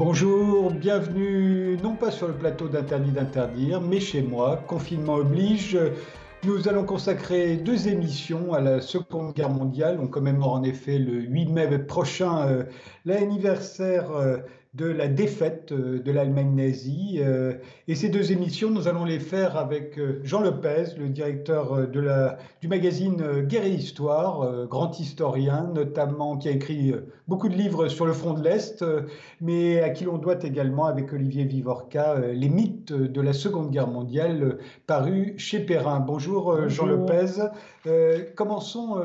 Bonjour, bienvenue non pas sur le plateau d'Interdit d'interdire, mais chez moi, confinement oblige. Nous allons consacrer deux émissions à la Seconde Guerre mondiale. On commémore en effet le 8 mai prochain euh, l'anniversaire euh, de la défaite euh, de l'Allemagne nazie. Euh, et ces deux émissions, nous allons les faire avec euh, Jean Lepez, le directeur de la, du magazine Guerre et Histoire, grand historien, notamment qui a écrit beaucoup de livres sur le front de l'Est, mais à qui l'on doit également, avec Olivier Vivorca, les mythes de la Seconde Guerre mondiale, parus chez Perrin. Bonjour, Jean Lepez. commençons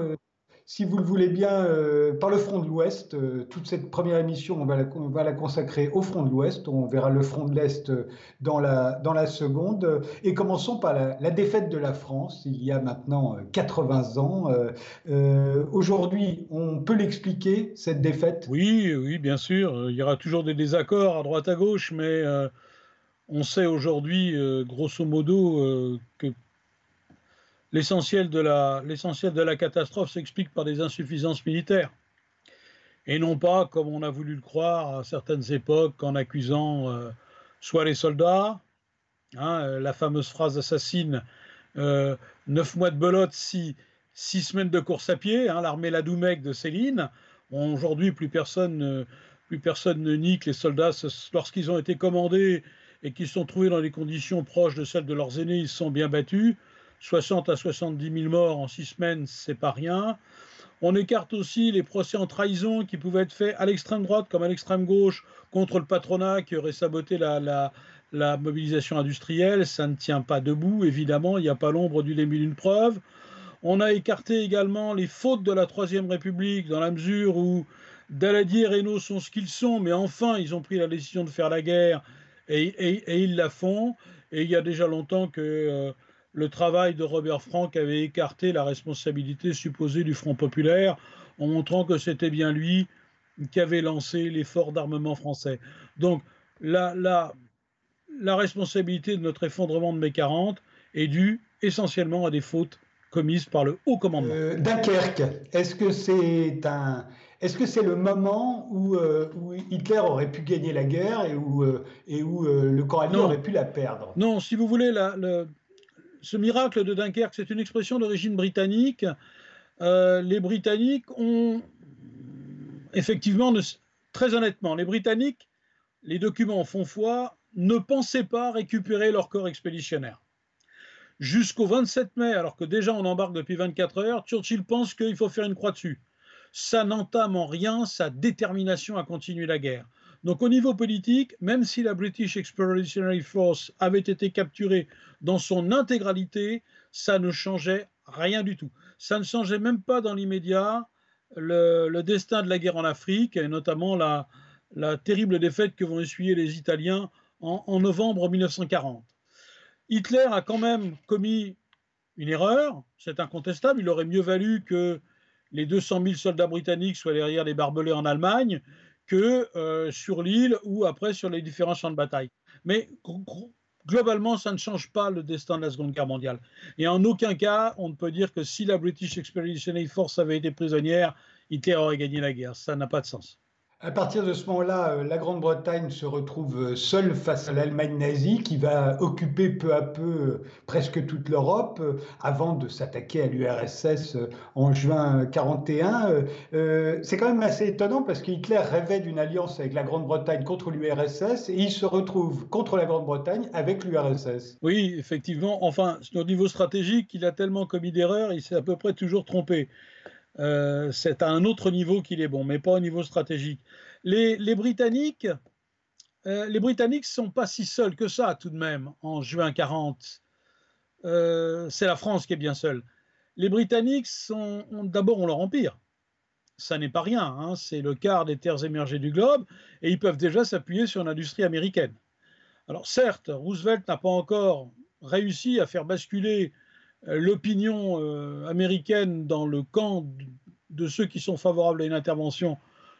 si vous le voulez bien, euh, par le front de l'Ouest. Euh, toute cette première émission, on va, la, consacrer au front de l'Ouest. On verra le front de l'Est euh, dans la, dans la seconde. Et commençons par la, défaite de la France, il y a maintenant 80 ans. Aujourd'hui, on peut l'expliquer, cette défaite? Oui, oui, bien sûr. Il y aura toujours des désaccords à droite à gauche, mais on sait aujourd'hui, grosso modo, que l'essentiel de, la, catastrophe s'explique par des insuffisances militaires. Et non pas, comme on a voulu le croire à certaines époques, en accusant euh, soit les soldats, hein, euh, la fameuse phrase assassine euh, neuf mois de belote, six, six, semaines de course à pied, hein, l'armée Ladoumec de Céline. Aujourd'hui, plus personne, plus personne ne nie que les soldats, lorsqu'ils ont été commandés et qu'ils sont trouvés dans des conditions proches de celles de leurs aînés, ils se sont bien battus. 60 à 70 000 morts en six semaines, c'est pas rien. On écarte aussi les procès en trahison qui pouvaient être faits à l'extrême droite comme à l'extrême gauche contre le patronat qui aurait saboté la, la, mobilisation industrielle. Ça ne tient pas debout, évidemment, il n'y a pas l'ombre du début d'une preuve. On a écarté également les fautes de la Troisième République dans la mesure où Daladier et Reynaud sont ce qu'ils sont, mais enfin, ils ont pris la décision de faire la guerre et, ils la font. Et il y a déjà longtemps que euh, le travail de Robert Frank avait écarté la responsabilité supposée du Front populaire en montrant que c'était bien lui qui avait lancé l'effort d'armement français. Donc la, la, la, responsabilité de notre effondrement de mai 40 est due essentiellement à des fautes commises par le haut commandement. Euh, Dunkerque, est-ce que c'est un... Est-ce que c'est le moment où, euh, où, Hitler aurait pu gagner la guerre et où, euh, et où le allié aurait pu la perdre? Non, si vous voulez, la, le, ce miracle de Dunkerque, c'est une expression d'origine britannique. Euh, les Britanniques ont effectivement, très honnêtement, les Britanniques, les documents font foi, ne pensaient pas récupérer leur corps expéditionnaire. Jusqu'au 27 mai, alors que déjà on embarque depuis 24 heures, Churchill pense qu'il faut faire une croix dessus. Ça n'entame en rien sa détermination à continuer la guerre. Donc au niveau politique, même si la British Expeditionary Force avait été capturée dans son intégralité, ça ne changeait rien du tout. Ça ne changeait même pas dans l'immédiat le, destin de la guerre en Afrique, et notamment la, terrible défaite que vont essuyer les Italiens en, en novembre 1940. Hitler a quand même commis une erreur, c'est incontestable, il aurait mieux valu que les 200 000 soldats britanniques soient derrière les barbelés en Allemagne que euh, sur l'île ou après sur les différents champs de bataille. Mais globalement, ça ne change pas le destin de la Seconde Guerre mondiale. Et en aucun cas, on ne peut dire que si la British Expeditionary Force avait été prisonnière, Hitler aurait gagné la guerre. Ça n'a pas de sens. À partir de ce moment-là, euh, la Grande-Bretagne se retrouve euh, seule face à l'Allemagne nazie qui va occuper peu à peu euh, presque toute l'Europe avant de s'attaquer à l'URSS en juin 41. C'est quand même assez étonnant parce que Hitler rêvait d'une alliance avec la Grande-Bretagne contre l'URSS et il se retrouve contre la Grande-Bretagne avec l'URSS. Oui, effectivement. Enfin, au niveau stratégique, il a tellement commis d'erreurs, il s'est à peu près toujours trompé. Euh, c'est à un autre niveau qu'il est bon, mais pas au niveau stratégique. Les, Britanniques, euh, les Britanniques sont pas si seuls que ça tout de même en juin 40. Euh, c'est la France qui est bien seule. Les Britanniques sont d'abord ont leur empire. Ça n'est pas rien, hein. c'est le quart des terres émergées du globe, et ils peuvent déjà s'appuyer sur l'industrie américaine. Alors certes, Roosevelt n'a pas encore réussi à faire basculer l'opinion euh, américaine dans le camp de ceux qui sont favorables à une intervention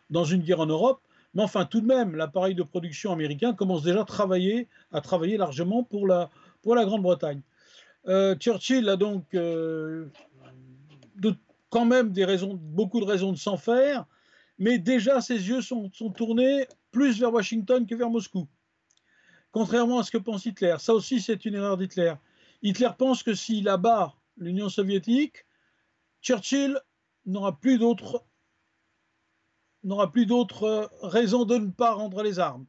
dans une guerre en Europe. Mais enfin, tout de même, l'appareil de production américain commence déjà à travailler, à travailler largement pour la, Grande-Bretagne. Euh, Churchill a donc quand même des raisons, beaucoup de raisons de s'en faire, mais déjà ses yeux sont tournés plus vers Washington que vers Moscou. Contrairement à ce que pense Hitler. Ça aussi, c'est une erreur d'Hitler. Hitler pense que s'il abat l'Union soviétique, Churchill n'aura plus d'autre n'aura plus d'autre raison de ne pas rendre les armes.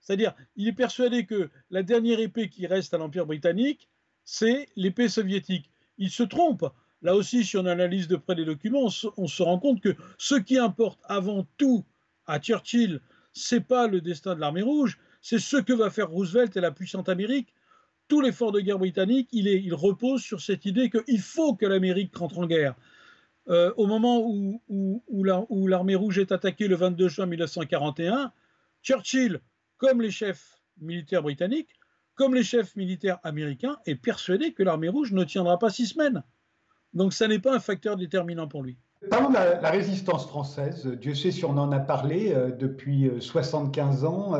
C'est-à-dire, il est persuadé que la dernière épée qui reste à l'Empire britannique, c'est l'épée soviétique. Il se trompe. Là aussi, si on analyse de près les documents, on se, rend compte que ce qui importe avant tout à Churchill, c'est pas le destin de l'armée rouge, c'est ce que va faire Roosevelt et la puissante Amérique. Tout l'effort de guerre britannique, il, repose sur cette idée qu'il faut que l'Amérique rentre en guerre. Euh, au moment où, où l'armée rouge est attaquée le 22 juin 1941, Churchill, comme les chefs militaires britanniques, comme les chefs militaires américains, est persuadé que l'armée rouge ne tiendra pas six semaines. Donc ça n'est pas un facteur déterminant pour lui. Parlons de la, résistance française. Dieu sait si on en a parlé euh, depuis 75 euh, ans.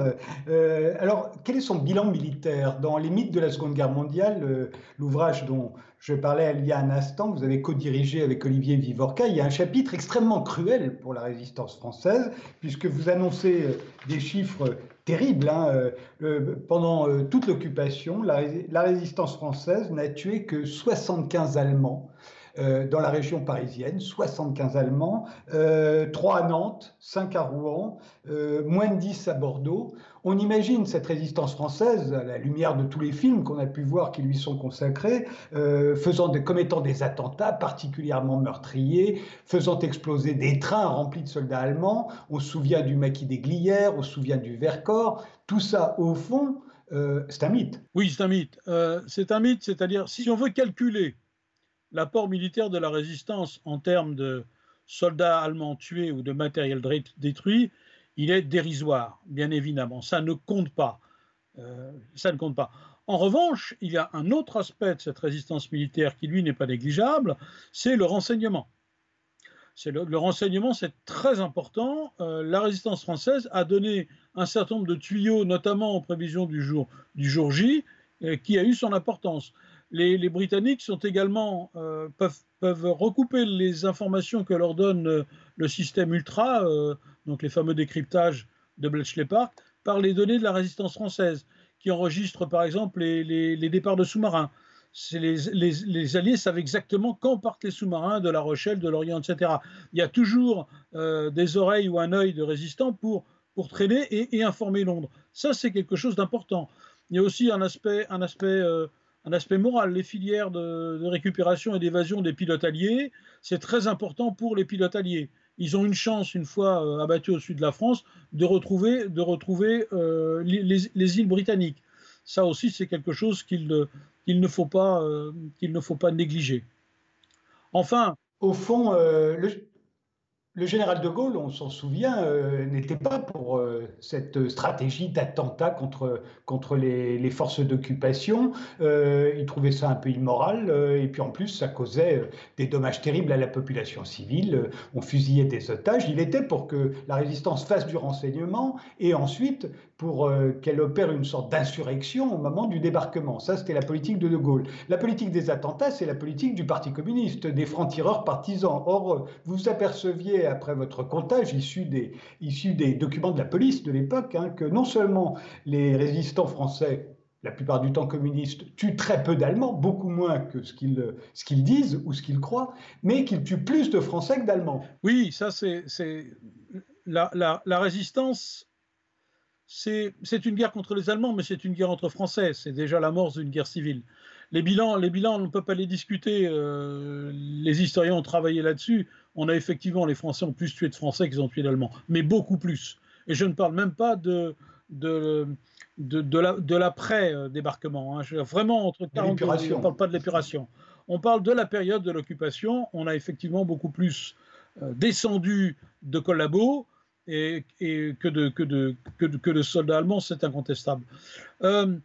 Euh, alors, quel est son bilan militaire? Dans Les mythes de la Seconde Guerre mondiale, l'ouvrage dont je parlais il y a un instant, vous avez co-dirigé avec Olivier Vivorca, il y a un chapitre extrêmement cruel pour la résistance française, puisque vous annoncez des chiffres terribles. Hein, pendant toute l'occupation, la résistance française n'a tué que 75 Allemands. Euh, dans la région parisienne, 75 Allemands, 3 euh, à Nantes, 5 à Rouen, euh, moins de 10 à Bordeaux. On imagine cette résistance française, à la lumière de tous les films qu'on a pu voir qui lui sont consacrés, faisant commettant des attentats particulièrement meurtriers, faisant exploser des trains remplis de soldats allemands. On se souvient du maquis des Glières, on se souvient du Vercors. Tout ça, au fond, c'est un mythe. Oui, c'est un mythe. c'est un mythe, c'est-à-dire si on veut calculer l'apport militaire de la résistance en termes de soldats allemands tués ou de matériel détruit, il est dérisoire, bien évidemment. Ça ne compte pas. Euh, ça ne compte pas. En revanche, il y a un autre aspect de cette résistance militaire qui, lui, n'est pas négligeable, c'est le renseignement. Le, renseignement, c'est très important. Euh, la résistance française a donné un certain nombre de tuyaux, notamment en prévision du jour, du jour J, euh, qui a eu son importance. Les, Britanniques sont également, euh, peuvent, recouper les informations que leur donne euh, le système Ultra, euh, donc les fameux décryptages de Bletchley Park, par les données de la résistance française, qui enregistrent par exemple les, départs de sous-marins. Les, Alliés savent exactement quand partent les sous-marins de La Rochelle, de Lorient, etc. Il y a toujours des oreilles ou un œil de résistant pour, pour traîner et, informer Londres. Ça, c'est quelque chose d'important. Il y a aussi un aspect, un aspect un aspect moral. Les filières de, récupération et d'évasion des pilotes alliés, c'est très important pour les pilotes alliés. Ils ont une chance, une fois euh, abattus au sud de la France, de retrouver, de retrouver euh, les, îles britanniques. Ça aussi, c'est quelque chose qu'il ne, faut pas, euh, qu'il ne faut pas négliger. Enfin. Au fond, le, le général de Gaulle, on s'en souvient, euh, n'était pas pour euh, cette stratégie d'attentat contre, les, forces d'occupation. Euh, il trouvait ça un peu immoral et puis en plus, ça causait des dommages terribles à la population civile. on fusillait des otages. Il était pour que la résistance fasse du renseignement et ensuite pour qu'elle opère une sorte d'insurrection au moment du débarquement. Ça, c'était la politique de De Gaulle. La politique des attentats, c'est la politique du Parti communiste, des francs-tireurs partisans. Or, vous aperceviez après votre comptage issu des, documents de la police de l'époque, hein, que non seulement les résistants français la plupart du temps communistes, tuent très peu d'Allemands, beaucoup moins que ce qu'ils disent ou ce qu'ils croient, mais qu'ils tuent plus de Français que d'Allemands. Oui, ça c'est la, résistance. C'est une guerre contre les Allemands, mais c'est une guerre entre Français. C'est déjà l'amorce d'une guerre civile. Les bilans, les bilans, on ne peut pas les discuter. Euh, les historiens ont travaillé là-dessus on a effectivement, les Français ont plus tué de Français qu'ils ont tué d'Allemands, mais beaucoup plus. Et je ne parle même pas de, de, de, l'après-débarquement. Hein. Vraiment, entre 40 on ne parle pas de l'épuration. On parle de la période de l'occupation. On a effectivement beaucoup plus euh, descendu de collabos et, que, de, soldats allemands, c'est incontestable. Euh,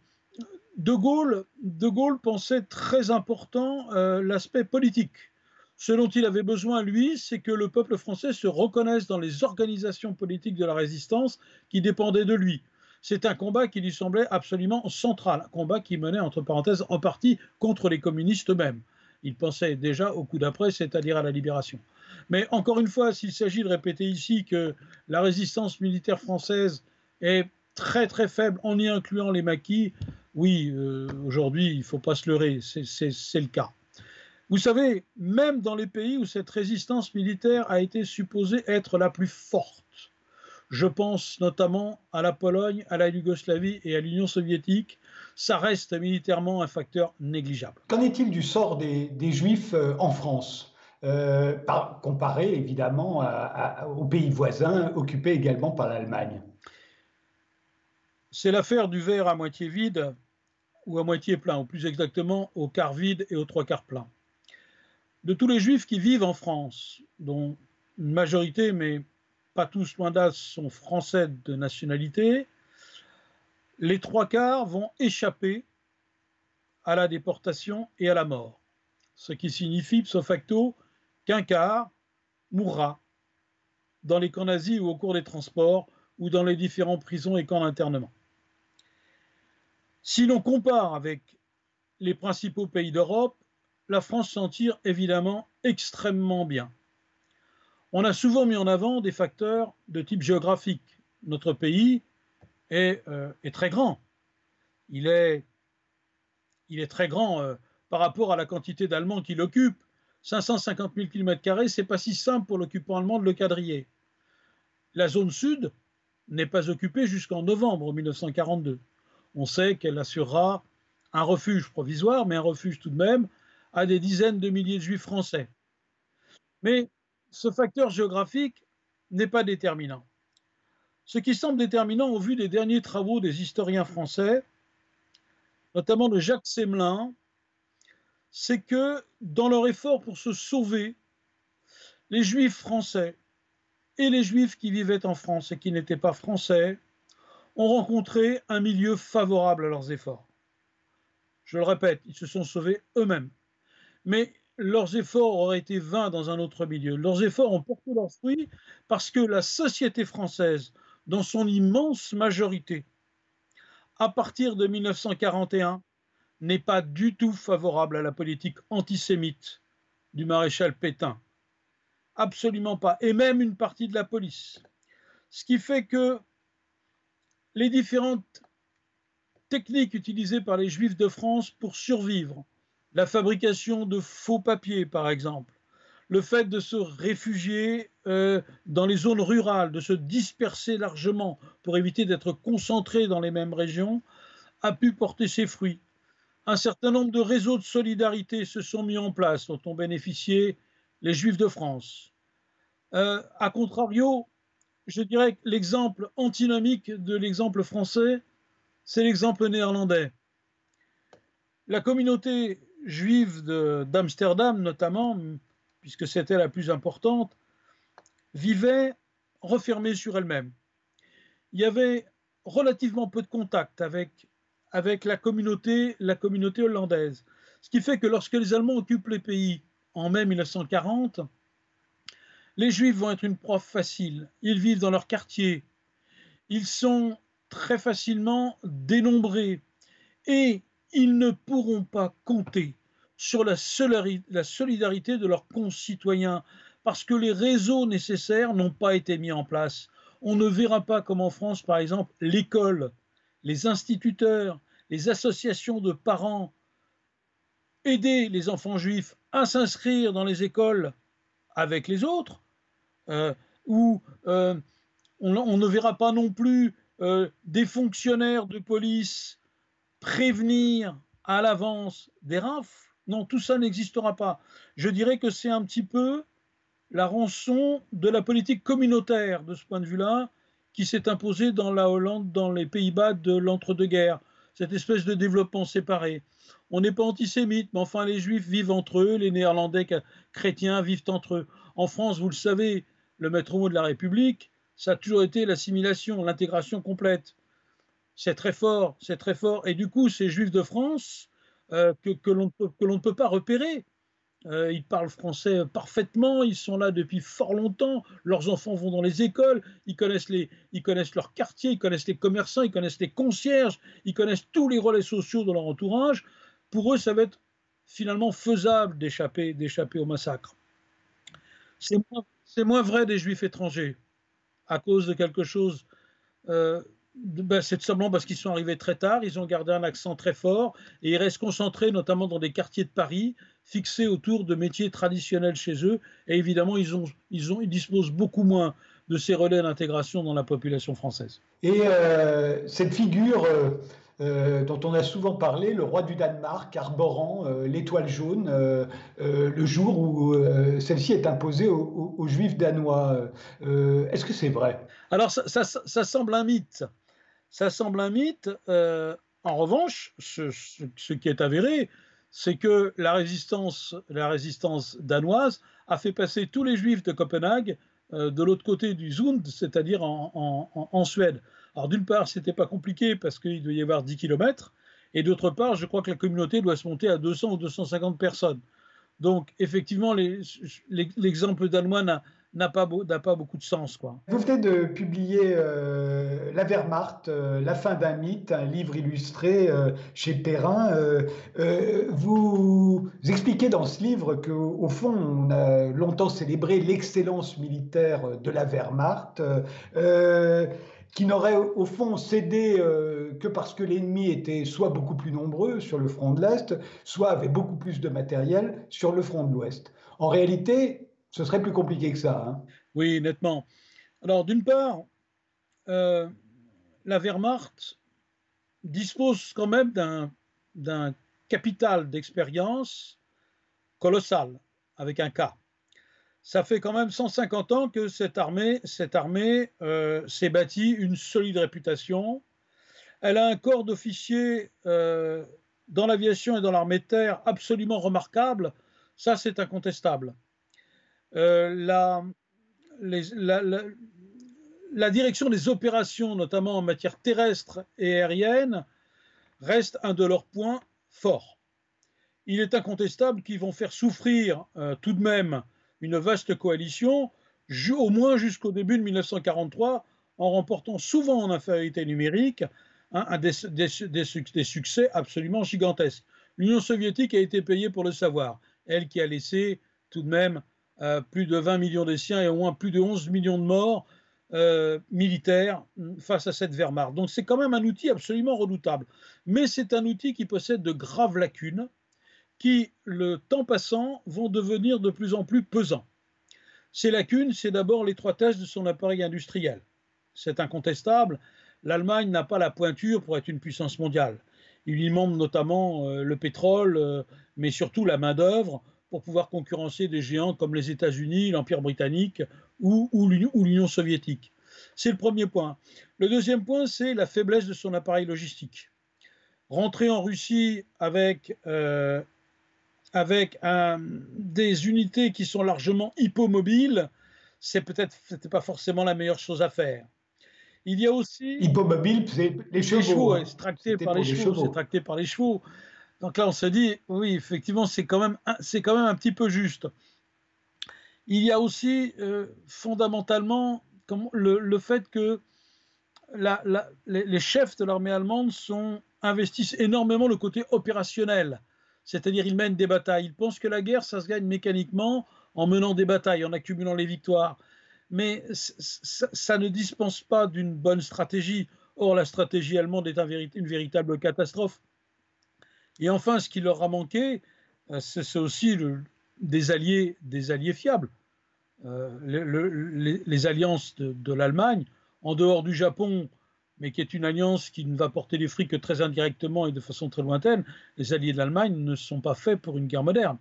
de, Gaulle, de Gaulle pensait très important euh, l'aspect politique ce dont il avait besoin, lui, c'est que le peuple français se reconnaisse dans les organisations politiques de la résistance qui dépendaient de lui. C'est un combat qui lui semblait absolument central, un combat qui menait, entre parenthèses, en partie contre les communistes eux-mêmes. Il pensait déjà au coup d'après, c'est-à-dire à la libération. Mais encore une fois, s'il s'agit de répéter ici que la résistance militaire française est très très faible en y incluant les maquis, oui, euh, aujourd'hui, il ne faut pas se leurrer, c'est le cas. Vous savez, même dans les pays où cette résistance militaire a été supposée être la plus forte, je pense notamment à la Pologne, à la Yougoslavie et à l'Union soviétique, ça reste militairement un facteur négligeable. Qu'en est-il du sort des, Juifs euh, en France? Euh, comparé évidemment aux pays voisins occupés également par l'Allemagne C'est l'affaire du verre à moitié vide ou à moitié plein, ou plus exactement au quart vide et aux trois quarts plein. De tous les juifs qui vivent en France, dont une majorité, mais pas tous loin d'as, sont français de nationalité, les trois quarts vont échapper à la déportation et à la mort, ce qui signifie, ipso facto, qu'un quart mourra dans les camps nazis ou au cours des transports ou dans les différents prisons et camps d'internement. Si l'on compare avec les principaux pays d'Europe, la France s'en tire évidemment extrêmement bien. On a souvent mis en avant des facteurs de type géographique. Notre pays est, euh, très grand. Il est, il est très grand euh, par rapport à la quantité d'Allemands qui l'occupent. 550 000 km, c'est pas si simple pour l'occupant allemand de le quadriller. La zone sud n'est pas occupée jusqu'en novembre 1942 on sait qu'elle assurera un refuge provisoire, mais un refuge tout de même, à des dizaines de milliers de juifs français. Mais ce facteur géographique n'est pas déterminant. Ce qui semble déterminant au vu des derniers travaux des historiens français, notamment de Jacques Semelin, c'est que dans leur effort pour se sauver, les juifs français et les juifs qui vivaient en France et qui n'étaient pas français ont rencontré un milieu favorable à leurs efforts. Je le répète, ils se sont sauvés eux-mêmes. Mais leurs efforts auraient été vains dans un autre milieu. Leurs efforts ont porté leurs fruits parce que la société française, dans son immense majorité, à partir de 1941, n'est pas du tout favorable à la politique antisémite du maréchal Pétain. Absolument pas. Et même une partie de la police. Ce qui fait que les différentes techniques utilisées par les Juifs de France pour survivre, la fabrication de faux papiers par exemple, le fait de se réfugier euh, dans les zones rurales, de se disperser largement pour éviter d'être concentrés dans les mêmes régions, a pu porter ses fruits. Un certain nombre de réseaux de solidarité se sont mis en place dont ont bénéficié les Juifs de France. Euh, a contrario, je dirais que l'exemple antinomique de l'exemple français, c'est l'exemple néerlandais. La communauté juive d'Amsterdam, notamment, puisque c'était la plus importante, vivait refermée sur elle-même. Il y avait relativement peu de contact avec, avec la, communauté, la communauté hollandaise. Ce qui fait que lorsque les Allemands occupent les pays en mai 1940, les Juifs vont être une proie facile. Ils vivent dans leur quartier. Ils sont très facilement dénombrés. Et ils ne pourront pas compter sur la solidarité de leurs concitoyens parce que les réseaux nécessaires n'ont pas été mis en place. On ne verra pas comme en France, par exemple, l'école, les instituteurs, les associations de parents aider les enfants juifs à s'inscrire dans les écoles avec les autres, euh, où euh, on, ne verra pas non plus euh, des fonctionnaires de police prévenir à l'avance des rafles. Non, tout ça n'existera pas. Je dirais que c'est un petit peu la rançon de la politique communautaire de ce point de vue-là qui s'est imposée dans la Hollande, dans les Pays-Bas de l'entre-deux-guerres. Cette espèce de développement séparé. On n'est pas antisémite, mais enfin les juifs vivent entre eux, les néerlandais chrétiens vivent entre eux. En France, vous le savez, le maître mot de la République, ça a toujours été l'assimilation, l'intégration complète. C'est très fort, c'est très fort. Et du coup, ces Juifs de France euh, que, l'on ne peut pas repérer, euh, ils parlent français parfaitement, ils sont là depuis fort longtemps, leurs enfants vont dans les écoles, ils connaissent, les, ils connaissent leur quartier, ils connaissent les commerçants, ils connaissent les concierges, ils connaissent tous les relais sociaux de leur entourage. Pour eux, ça va être finalement faisable d'échapper, d'échapper au massacre. C'est moins, vrai des juifs étrangers, à cause de quelque chose. Euh, ben, c'est tout simplement parce qu'ils sont arrivés très tard, ils ont gardé un accent très fort et ils restent concentrés notamment dans des quartiers de Paris, fixés autour de métiers traditionnels chez eux. Et évidemment, ils, ont, ils, ont, ils disposent beaucoup moins de ces relais d'intégration dans la population française. Et euh, cette figure euh, euh, dont on a souvent parlé, le roi du Danemark arborant l'étoile jaune, le jour où celle-ci est imposée aux, juifs danois. Est-ce que c'est vrai? Alors ça, ça, semble un mythe. Ça semble un mythe. en revanche, ce, ce, qui est avéré, c'est que la résistance, la résistance danoise a fait passer tous les juifs de Copenhague euh, de l'autre côté du Zund, c'est-à-dire en, Suède. Alors d'une part, ce n'était pas compliqué parce qu'il doit y avoir 10 km, et d'autre part, je crois que la communauté doit se monter à 200 ou 250 personnes. Donc effectivement, l'exemple danois n'a pas, pas, beaucoup de sens. Quoi. Vous venez de publier euh, La Wehrmacht, euh, La fin d'un mythe, un livre illustré euh, chez Perrin. vous expliquez dans ce livre qu'au fond, on a longtemps célébré l'excellence militaire de la Wehrmacht qui n'aurait au fond cédé que parce que l'ennemi était soit beaucoup plus nombreux sur le front de l'Est, soit avait beaucoup plus de matériel sur le front de l'Ouest. En réalité, ce serait plus compliqué que ça. Hein. Oui, nettement. Alors, d'une part, euh, la Wehrmacht dispose quand même d'un capital d'expérience colossal, avec un cas. Ça fait quand même 150 ans que cette armée, cette armée euh, s'est bâtie une solide réputation. Elle a un corps d'officiers euh, dans l'aviation et dans l'armée de terre absolument remarquable. Ça, c'est incontestable. Euh, la, direction des opérations, notamment en matière terrestre et aérienne, reste un de leurs points forts. Il est incontestable qu'ils vont faire souffrir euh, tout de même une vaste coalition, au moins jusqu'au début de 1943, en remportant souvent en infériorité numérique hein, des, succès absolument gigantesques. L'Union soviétique a été payée pour le savoir, elle qui a laissé tout de même euh, plus de 20 millions de siens et au moins plus de 11 millions de morts euh, militaires face à cette Wehrmacht. Donc c'est quand même un outil absolument redoutable. Mais c'est un outil qui possède de graves lacunes qui, le temps passant, vont devenir de plus en plus pesants. Ces lacunes, c'est d'abord l'étroitesse de son appareil industriel. C'est incontestable. L'Allemagne n'a pas la pointure pour être une puissance mondiale. Il lui manque notamment euh, le pétrole, mais surtout la main-d'œuvre pour pouvoir concurrencer des géants comme les États-Unis, l'Empire britannique ou, ou l'Union soviétique. C'est le premier point. Le deuxième point, c'est la faiblesse de son appareil logistique. Rentrer en Russie avec, euh, avec un, des unités qui sont largement hypomobiles, c'est peut-être pas forcément la meilleure chose à faire. Il y a aussi. Hypomobile, c'est les chevaux. Hein. c'est tracté par les chevaux. C'est tracté par les chevaux. Donc là, on se dit, oui, effectivement, c'est quand, même, quand même un petit peu juste. Il y a aussi euh, fondamentalement le, fait que les, chefs de l'armée allemande sont, investissent énormément le côté opérationnel, c'est-à-dire ils mènent des batailles. Ils pensent que la guerre, ça se gagne mécaniquement en menant des batailles, en accumulant les victoires. Mais ça, ne dispense pas d'une bonne stratégie. Or, la stratégie allemande est une véritable catastrophe. Et enfin, ce qui leur a manqué, euh, c'est aussi des, alliés, des alliés fiables. Euh, les, alliances de, l'Allemagne, en dehors du Japon, mais qui est une alliance qui ne va porter les fruits que très indirectement et de façon très lointaine, les alliés de l'Allemagne ne sont pas faits pour une guerre moderne.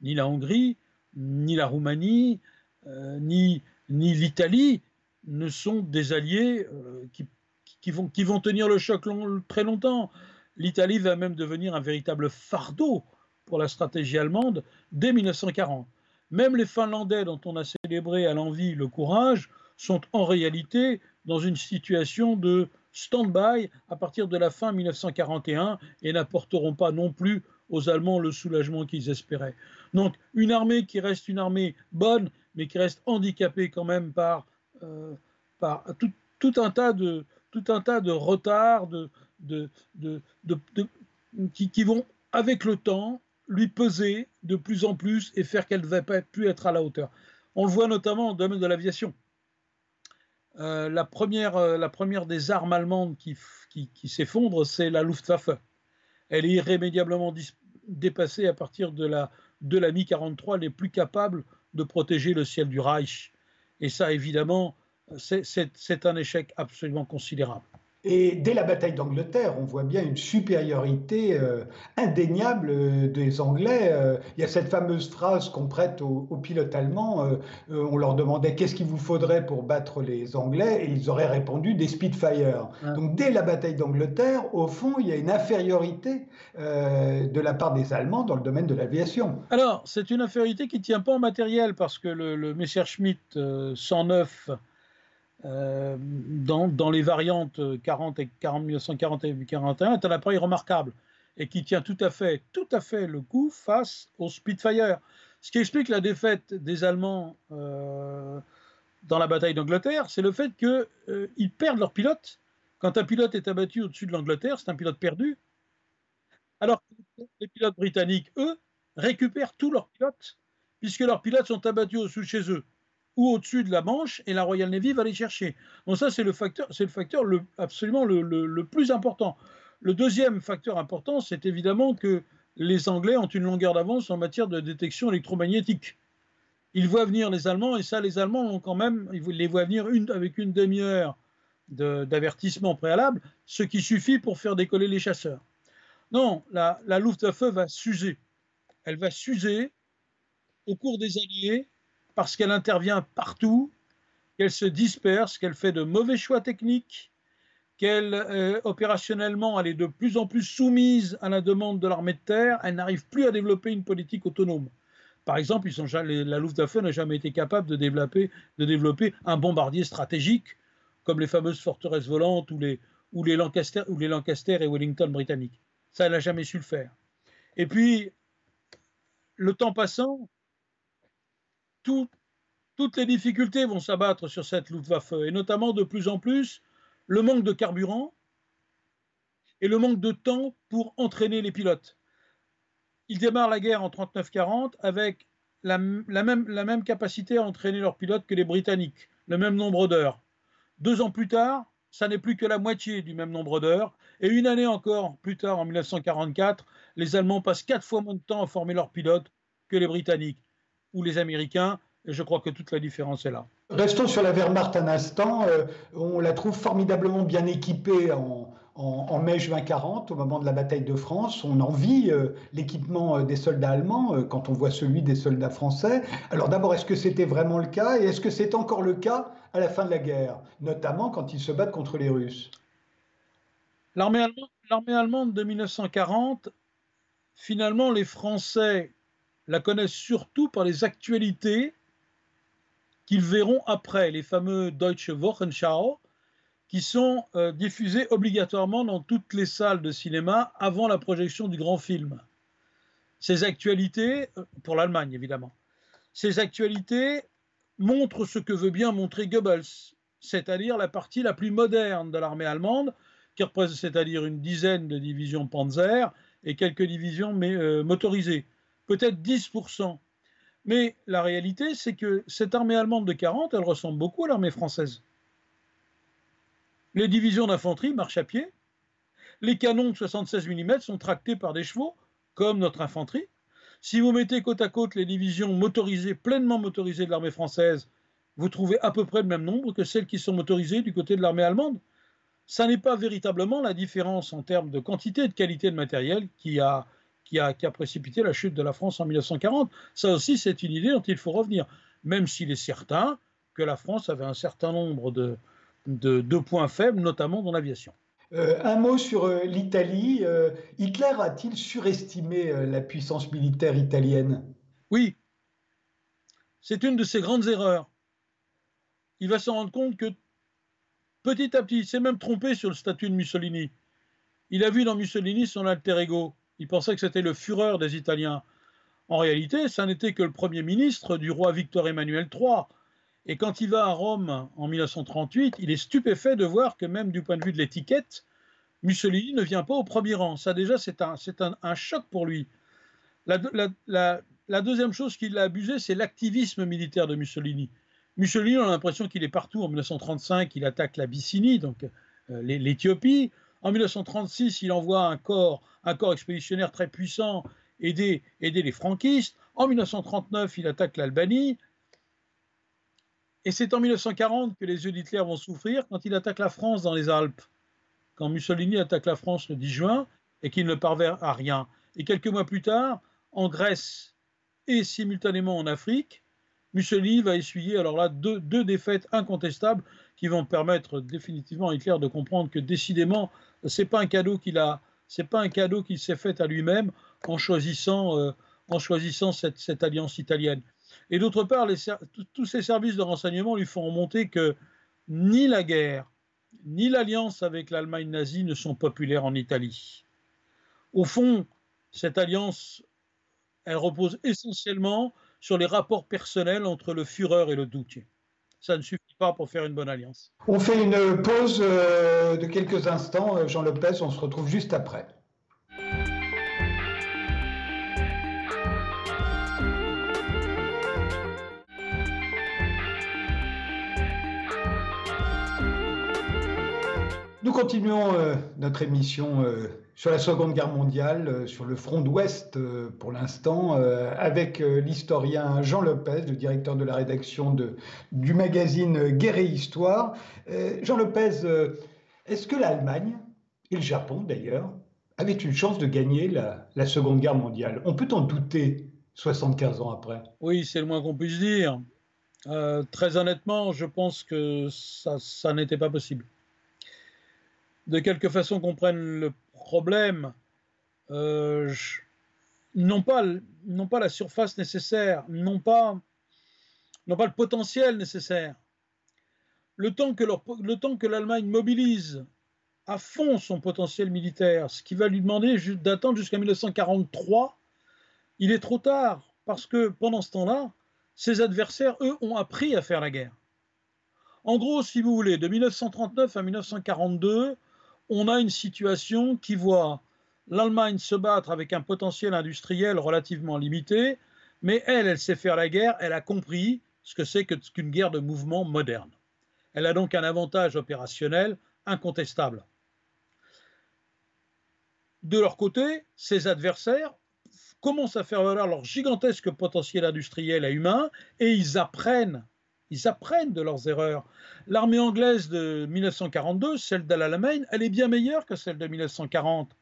Ni la Hongrie, ni la Roumanie, euh, ni, l'Italie ne sont des alliés qui, vont, qui, vont, tenir le choc très longtemps. L'Italie va même devenir un véritable fardeau pour la stratégie allemande dès 1940. Même les Finlandais, dont on a célébré à l'envie le courage, sont en réalité dans une situation de stand-by à partir de la fin 1941 et n'apporteront pas non plus aux Allemands le soulagement qu'ils espéraient. Donc une armée qui reste une armée bonne, mais qui reste handicapée quand même par, euh, tout, un tas de, tout un tas de retards, de, de, qui, vont, avec le temps, lui peser de plus en plus et faire qu'elle ne va pas plus être à la hauteur. On le voit notamment dans le domaine de l'aviation. Euh, la, première, euh, la première des armes allemandes qui, qui, s'effondre, c'est la Luftwaffe. Elle est irrémédiablement dépassée à partir de la, de la Mi-43, elle n'est plus capable de protéger le ciel du Reich. Et ça, évidemment, c'est un échec absolument considérable. Et dès la bataille d'Angleterre, on voit bien une supériorité euh, indéniable euh, des Anglais. Euh, il y a cette fameuse phrase qu'on prête aux, pilotes allemands. on leur demandait qu'est-ce qu'il vous faudrait pour battre les Anglais et ils auraient répondu des Spitfire. Donc dès la bataille d'Angleterre, au fond, il y a une infériorité de la part des Allemands dans le domaine de l'aviation. Alors, c'est une infériorité qui ne tient pas en matériel parce que le, le Messerschmitt 109 euh, dans, les variantes 40 et 40, 1940 et 1941 est un appareil remarquable et qui tient tout à fait, tout à fait le coup face au Spitfire. Ce qui explique la défaite des Allemands euh, dans la bataille d'Angleterre, c'est le fait qu'ils euh, perdent leur pilote. Quand un pilote est abattu au-dessus de l'Angleterre, c'est un pilote perdu. Alors que les pilotes britanniques, eux, récupèrent tous leurs pilotes, puisque leurs pilotes sont abattus au-dessus de chez eux ou au-dessus de la Manche et la Royal Navy va les chercher. Donc ça, c'est le facteur, c'est le facteur le, absolument le, plus important. Le deuxième facteur important, c'est évidemment que les Anglais ont une longueur d'avance en matière de détection électromagnétique. Ils voient venir les Allemands, et ça, les Allemands ont quand même, ils les voient venir avec une demi-heure d'avertissement préalable, ce qui suffit pour faire décoller les chasseurs. Non, la Luftwaffe va s'user. Elle va s'user au cours des années parce qu'elle intervient partout, qu'elle se disperse, qu'elle fait de mauvais choix techniques, qu'elle, euh, opérationnellement, elle est de plus en plus soumise à la demande de l'armée de terre, elle n'arrive plus à développer une politique autonome. Par exemple, ils sont, la Luftwaffe n'a jamais été capable de développer, un bombardier stratégique, comme les fameuses forteresses volantes ou les, ou ou les Lancaster et Wellington britanniques. Ça, elle n'a jamais su le faire. Et puis, le temps passant, toutes les difficultés vont s'abattre sur cette Luftwaffe, et notamment de plus en plus le manque de carburant et le manque de temps pour entraîner les pilotes. Ils démarrent la guerre en 39-40 avec la, même, la même capacité à entraîner leurs pilotes que les Britanniques, le même nombre d'heures. Deux ans plus tard, ça n'est plus que la moitié du même nombre d'heures. Et une année encore plus tard, en 1944, les Allemands passent quatre fois moins de temps à former leurs pilotes que les Britanniques ou les Américains. Et je crois que toute la différence est là. Restons sur la Wehrmacht un instant. Euh, on la trouve formidablement bien équipée en, mai-juin 40, au moment de la bataille de France. On envie euh, l'équipement euh, des soldats allemands quand on voit celui des soldats français. Alors d'abord, est-ce que c'était vraiment le cas? Et est-ce que c'est encore le cas à la fin de la guerre, notamment quand ils se battent contre les Russes? L'armée allemande, allemande de 1940, finalement, les Français la connaissent surtout par les actualités qu'ils verront après, les fameux Deutsche Wochenschau, qui sont euh, diffusés obligatoirement dans toutes les salles de cinéma avant la projection du grand film. Ces actualités, euh, pour l'Allemagne évidemment, ces actualités montrent ce que veut bien montrer Goebbels, c'est-à-dire la partie la plus moderne de l'armée allemande, qui représente c'est-à-dire une dizaine de divisions Panzer et quelques divisions euh, motorisées peut-être 10%. Mais la réalité, c'est que cette armée allemande de 40, elle ressemble beaucoup à l'armée française. Les divisions d'infanterie marchent à pied. Les canons de 76 mm sont tractés par des chevaux, comme notre infanterie. Si vous mettez côte à côte les divisions motorisées, pleinement motorisées de l'armée française, vous trouvez à peu près le même nombre que celles qui sont motorisées du côté de l'armée allemande. Ça n'est pas véritablement la différence en termes de quantité et de qualité de matériel qui a qui a, précipité la chute de la France en 1940. Ça aussi, c'est une idée dont il faut revenir, même s'il est certain que la France avait un certain nombre de, de, points faibles, notamment dans l'aviation. Euh, un mot sur euh, l'Italie. Euh, Hitler a-t-il surestimé la puissance militaire italienne? Oui. C'est une de ses grandes erreurs. Il va se rendre compte que petit à petit, il s'est même trompé sur le statut de Mussolini. Il a vu dans Mussolini son alter ego. Il pensait que c'était le fureur des Italiens. En réalité, ça n'était que le premier ministre du roi Victor Emmanuel III. Et quand il va à Rome en 1938, il est stupéfait de voir que même du point de vue de l'étiquette, Mussolini ne vient pas au premier rang. Ça déjà, c'est un, choc pour lui. La, deuxième chose qu'il a abusé, c'est l'activisme militaire de Mussolini. Mussolini, on a l'impression qu'il est partout. En 1935, il attaque l'Abyssinie, donc euh, l'Éthiopie. En 1936, il envoie un corps, un corps expéditionnaire très puissant aider, les franquistes. En 1939, il attaque l'Albanie. Et c'est en 1940 que les yeux d'Hitler vont souffrir quand il attaque la France dans les Alpes. Quand Mussolini attaque la France le 10 juin et qu'il ne parvient à rien. Et quelques mois plus tard, en Grèce et simultanément en Afrique, Mussolini va essuyer alors là deux, défaites incontestables qui vont permettre définitivement à Hitler de comprendre que décidément c'est pas un cadeau qu'il a, c'est pas un cadeau qu'il s'est fait à lui-même en choisissant, euh, en choisissant cette, alliance italienne. Et d'autre part, tous ces services de renseignement lui font remonter que ni la guerre, ni l'alliance avec l'Allemagne nazie ne sont populaires en Italie. Au fond, cette alliance, elle repose essentiellement sur les rapports personnels entre le Führer et le Duce. Ça ne suffit pour faire une bonne alliance. On fait une pause euh, de quelques instants. Euh, Jean Lopez, on se retrouve juste après. Nous continuons euh, notre émission sur la Seconde Guerre mondiale, euh, sur le front d'Ouest euh, pour l'instant, euh, avec l'historien Jean Lopez, le directeur de la rédaction du magazine Guerre et Histoire. Jean Lopez, est-ce que l'Allemagne, et le Japon d'ailleurs, avaient une chance de gagner la, Seconde Guerre mondiale? On peut en douter 75 ans après Oui, c'est le moins qu'on puisse dire. très honnêtement, je pense que ça n'était pas possible de quelque façon comprennent le problème, euh, n'ont pas, pas la surface nécessaire, n'ont pas, pas le potentiel nécessaire. Le temps que, l'Allemagne mobilise à fond son potentiel militaire, ce qui va lui demander d'attendre jusqu'à 1943, il est trop tard, parce que pendant ce temps-là, ses adversaires, eux, ont appris à faire la guerre. En gros, si vous voulez, de 1939 à 1942, on a une situation qui voit l'Allemagne se battre avec un potentiel industriel relativement limité, mais elle, elle sait faire la guerre, elle a compris ce que c'est qu'une guerre de mouvement moderne. Elle a donc un avantage opérationnel incontestable. De leur côté, ses adversaires commencent à faire valoir leur gigantesque potentiel industriel et humain et ils apprennent ils apprennent de leurs erreurs. L'armée anglaise de 1942, celle d'Al-Alamein, elle est bien meilleure que celle de 1940.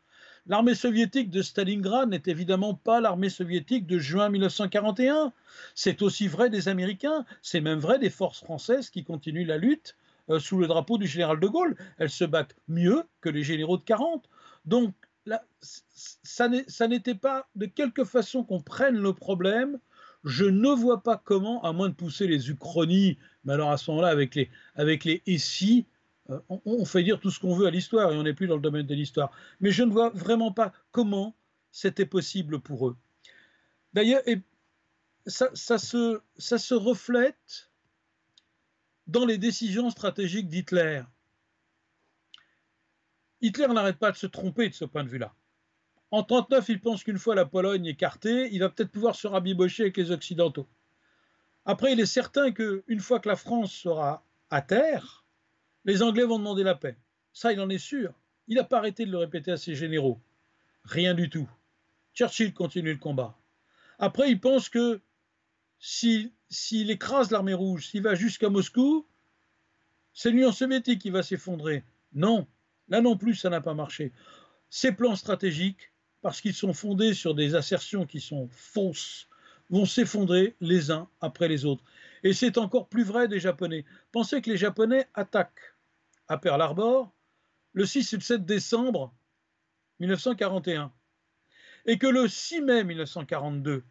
L'armée soviétique de Stalingrad n'est évidemment pas l'armée soviétique de juin 1941. C'est aussi vrai des Américains, c'est même vrai des forces françaises qui continuent la lutte euh, sous le drapeau du général de Gaulle. Elles se battent mieux que les généraux de 40. Donc ça n'était pas de quelque façon qu'on prenne le problème je ne vois pas comment, à moins de pousser les uchronies, mais alors à ce moment-là, avec les, avec les si, euh, on, fait dire tout ce qu'on veut à l'histoire et on n'est plus dans le domaine de l'histoire. Mais je ne vois vraiment pas comment c'était possible pour eux. D'ailleurs, ça, se, ça se reflète dans les décisions stratégiques d'Hitler. Hitler n'arrête pas de se tromper de ce point de vue-là. En 1939, il pense qu'une fois la Pologne écartée, il va peut-être pouvoir se rabibocher avec les Occidentaux. Après, il est certain qu'une fois que la France sera à terre, les Anglais vont demander la paix. Ça, il en est sûr. Il n'a pas arrêté de le répéter à ses généraux. Rien du tout. Churchill continue le combat. Après, il pense que s'il écrase l'armée rouge, s'il va jusqu'à Moscou, c'est l'Union soviétique qui va s'effondrer. Non, là non plus, ça n'a pas marché. Ces plans stratégiques parce qu'ils sont fondés sur des assertions qui sont fausses, vont s'effondrer les uns après les autres. Et c'est encore plus vrai des Japonais. Pensez que les Japonais attaquent à Pearl Harbor le 6 et le 7 décembre 1941. Et que le 6 mai 1942,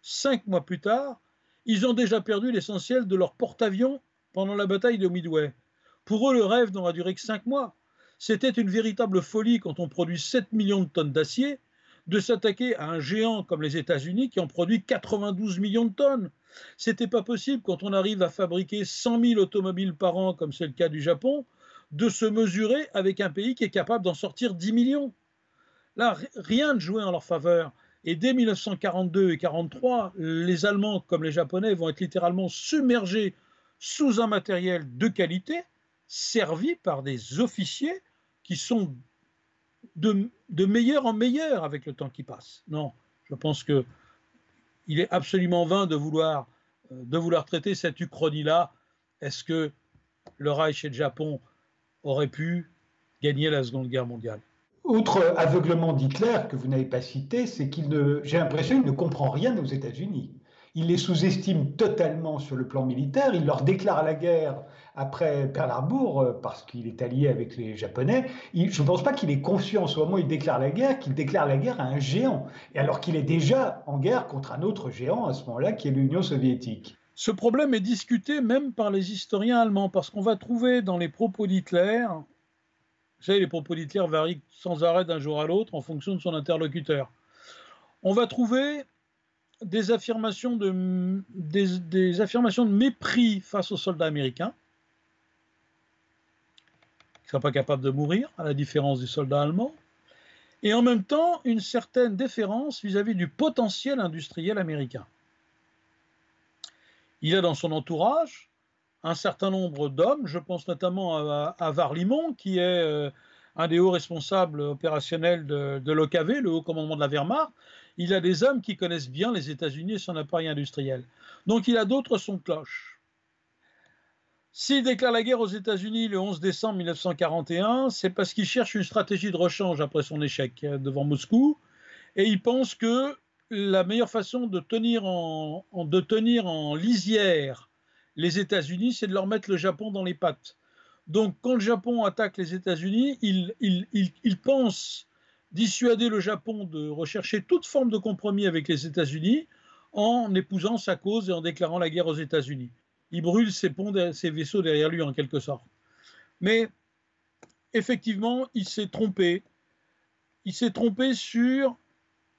cinq mois plus tard, ils ont déjà perdu l'essentiel de leur porte-avions pendant la bataille de Midway. Pour eux, le rêve n'aura duré que cinq mois. C'était une véritable folie quand on produit 7 millions de tonnes d'acier de s'attaquer à un géant comme les États-Unis qui en produit 92 millions de tonnes. C'était pas possible quand on arrive à fabriquer 100 000 automobiles par an, comme c'est le cas du Japon, de se mesurer avec un pays qui est capable d'en sortir 10 millions. Là, rien ne jouait en leur faveur. Et dès 1942 et 1943, les Allemands comme les Japonais vont être littéralement submergés sous un matériel de qualité servi par des officiers qui sont de, meilleur en meilleur avec le temps qui passe. Non, je pense que il est absolument vain de vouloir, euh, de vouloir traiter cette uchronie-là. Est-ce que le Reich et le Japon auraient pu gagner la Seconde Guerre mondiale? Outre aveuglement d'Hitler que vous n'avez pas cité, c'est qu'il ne, j'ai l'impression qu'il ne comprend rien aux États-Unis. Il les sous-estime totalement sur le plan militaire. Il leur déclare la guerre après Pearl Harbor euh, parce qu'il est allié avec les Japonais. je ne pense pas qu'il ait conscience au moment où il déclare la guerre qu'il déclare la guerre à un géant. Et alors qu'il est déjà en guerre contre un autre géant à ce moment-là qui est l'Union soviétique. Ce problème est discuté même par les historiens allemands parce qu'on va trouver dans les propos d'Hitler, vous savez, les propos d'Hitler varient sans arrêt d'un jour à l'autre en fonction de son interlocuteur. On va trouver des affirmations de, mépris face aux soldats américains, qui ne sont pas capables de mourir, à la différence des soldats allemands, et en même temps une certaine déférence vis-à-vis du potentiel industriel américain. Il a dans son entourage un certain nombre d'hommes, je pense notamment à, à qui est euh, un des hauts responsables opérationnels de, de l'OKV, le haut commandement de la Wehrmacht, il a des hommes qui connaissent bien les États-Unis et son appareil industriel. Donc il a d'autres sons de cloche. S'il déclare la guerre aux États-Unis le 11 décembre 1941, c'est parce qu'il cherche une stratégie de rechange après son échec devant Moscou, et il pense que la meilleure façon de tenir en, de tenir en lisière les États-Unis, c'est de leur mettre le Japon dans les pattes. Donc quand le Japon attaque les États-Unis, il pense dissuader le Japon de rechercher toute forme de compromis avec les États-Unis en épousant sa cause et en déclarant la guerre aux États-Unis. Il brûle ses, ponts, ses vaisseaux derrière lui en quelque sorte. Mais effectivement, il s'est trompé. Il s'est trompé sur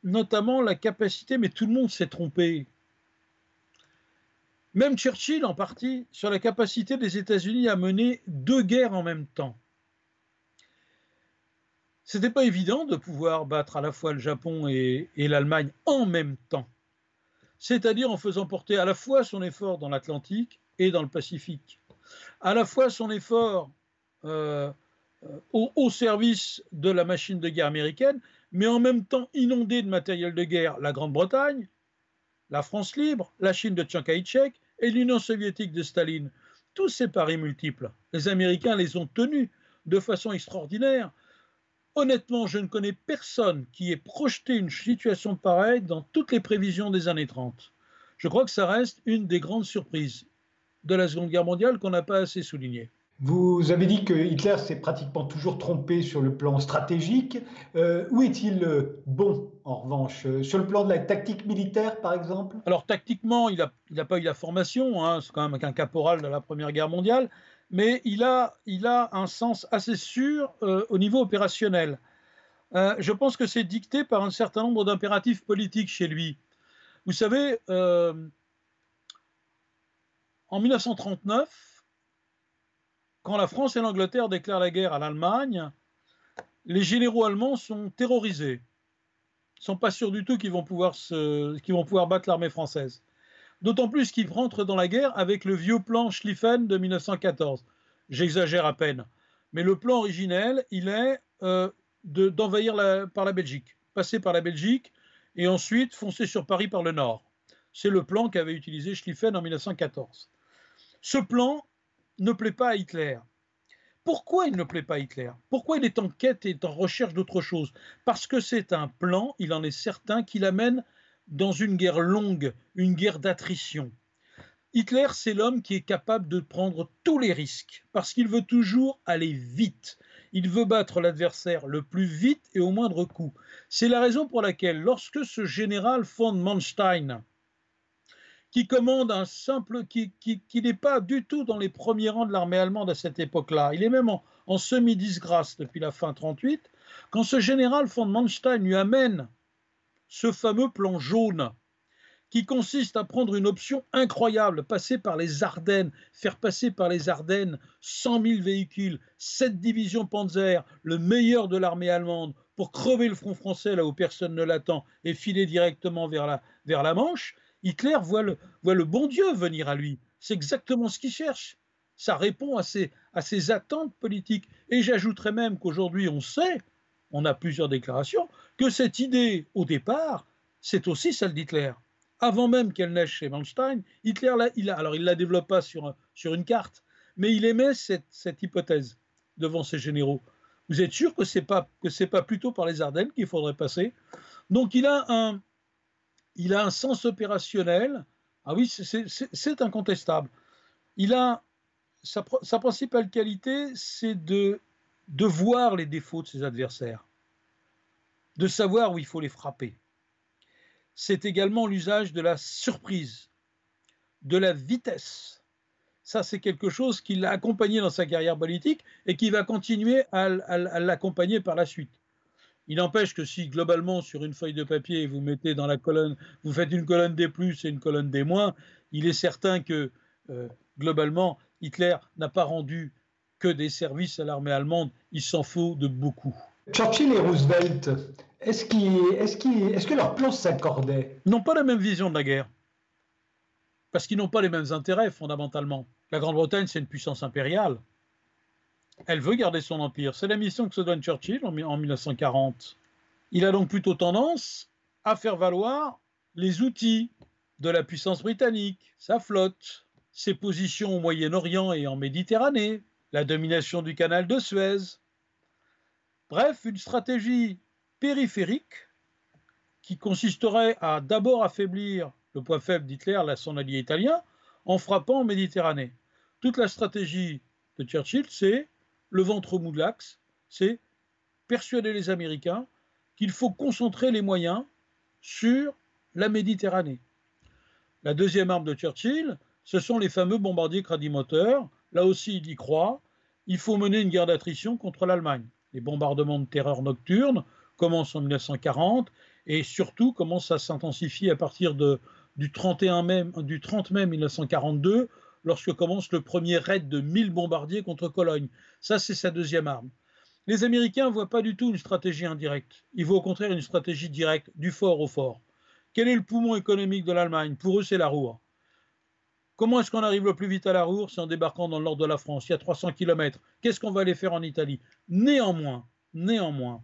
notamment la capacité, mais tout le monde s'est trompé. Même Churchill en partie, sur la capacité des États-Unis à mener deux guerres en même temps. C'était pas évident de pouvoir battre à la fois le Japon et, l'Allemagne en même temps. C'est-à-dire en faisant porter à la fois son effort dans l'Atlantique et dans le Pacifique, à la fois son effort euh, euh, au, service de la machine de guerre américaine, mais en même temps inondé de matériel de guerre la Grande-Bretagne, la France libre, la Chine de Chiang Kai-shek et l'Union soviétique de Staline. Tous ces paris multiples, les Américains les ont tenus de façon extraordinaire. Honnêtement, je ne connais personne qui ait projeté une situation pareille dans toutes les prévisions des années 30. Je crois que ça reste une des grandes surprises de la Seconde Guerre mondiale qu'on n'a pas assez souligné. Vous avez dit que Hitler s'est pratiquement toujours trompé sur le plan stratégique. Euh, où est-il euh, bon, en revanche euh, Sur le plan de la tactique militaire, par exemple? Alors, tactiquement, il n'a il pas eu la formation. Hein, c'est quand même un caporal de la Première Guerre mondiale mais il a, a un sens assez sûr euh, au niveau opérationnel. Euh, je pense que c'est dicté par un certain nombre d'impératifs politiques chez lui. Vous savez, euh, en 1939, quand la France et l'Angleterre déclarent la guerre à l'Allemagne, les généraux allemands sont terrorisés. Ils ne sont pas sûrs du tout qu'ils qu'ils vont pouvoir battre l'armée française. D'autant plus qu'il rentre dans la guerre avec le vieux plan Schlieffen de 1914. J'exagère à peine. Mais le plan originel, il est euh, d'envahir par la Belgique, passer par la Belgique et ensuite foncer sur Paris par le nord. C'est le plan qu'avait utilisé Schlieffen en 1914. Ce plan ne plaît pas à Hitler. Pourquoi il ne plaît pas à Hitler? Pourquoi il est en quête et en recherche d'autre chose? Parce que c'est un plan, il en est certain, qui l'amène dans une guerre longue, une guerre d'attrition. Hitler, c'est l'homme qui est capable de prendre tous les risques, parce qu'il veut toujours aller vite. Il veut battre l'adversaire le plus vite et au moindre coût. C'est la raison pour laquelle, lorsque ce général von Manstein, qui commande un simple, qui, n'est pas du tout dans les premiers rangs de l'armée allemande à cette époque-là, il est même en, en semi-disgrâce depuis la fin 38, quand ce général von Manstein lui amène ce fameux plan jaune qui consiste à prendre une option incroyable, passer par les Ardennes, faire passer par les Ardennes 100 000 véhicules, 7 divisions Panzer, le meilleur de l'armée allemande, pour crever le front français là où personne ne l'attend et filer directement vers la, Manche, Hitler voit le, bon Dieu venir à lui. C'est exactement ce qu'il cherche. Ça répond à à ses attentes politiques. Et j'ajouterais même qu'aujourd'hui, on sait, on a plusieurs déclarations, que cette idée, au départ, c'est aussi celle d'Hitler. Avant même qu'elle naisse chez Manstein, Hitler, alors il ne la développe pas sur, sur une carte, mais il émet cette, cette hypothèse devant ses généraux. Vous êtes sûr que ce n'est pas, pas plutôt par les Ardennes qu'il faudrait passer? Donc il a un, il a un sens opérationnel. Ah oui, c'est incontestable. Il a sa, sa principale qualité, c'est de, de voir les défauts de ses adversaires, de savoir où il faut les frapper. C'est également l'usage de la surprise, de la vitesse, ça, c'est quelque chose qui l'a accompagné dans sa carrière politique et qui va continuer à, l'accompagner par la suite. Il n'empêche que si globalement sur une feuille de papier vous mettez dans la colonne, vous faites une colonne des plus et une colonne des moins, il est certain que euh, globalement Hitler n'a pas rendu que des services à l'armée allemande. Il s'en faut de beaucoup. Churchill et Roosevelt, est-ce, est est-ce que leurs plans s'accordaient Ils n'ont pas la même vision de la guerre parce qu'ils n'ont pas les mêmes intérêts fondamentalement. La Grande-Bretagne, c'est une puissance impériale. Elle veut garder son empire. C'est la mission que se donne Churchill en 1940. Il a donc plutôt tendance à faire valoir les outils de la puissance britannique, sa flotte, ses positions au Moyen-Orient et en Méditerranée, la domination du canal de Suez. Bref, une stratégie périphérique qui consisterait à d'abord affaiblir le poids faible d'Hitler, son allié italien, en frappant en Méditerranée. Toute la stratégie de Churchill, c'est le ventre mou de l'axe, c'est persuader les Américains qu'il faut concentrer les moyens sur la Méditerranée. La deuxième arme de Churchill, ce sont les fameux bombardiers Cradimoteurs. Là aussi, il y croit. Il faut mener une guerre d'attrition contre l'Allemagne. Les bombardements de terreur nocturne commencent en 1940 et surtout commencent à s'intensifier à partir du, 31 mai, du 30 mai 1942, lorsque commence le premier raid de 1000 bombardiers contre Cologne. Ça, c'est sa deuxième arme. Les Américains ne voient pas du tout une stratégie indirecte. Ils voient au contraire une stratégie directe, du fort au fort. Quel est le poumon économique de l'Allemagne? Pour eux, c'est la Ruhr. Comment est-ce qu'on arrive le plus vite à la C'est en débarquant dans le nord de la France? Il y a 300 km. Qu'est-ce qu'on va aller faire en Italie? Néanmoins, néanmoins,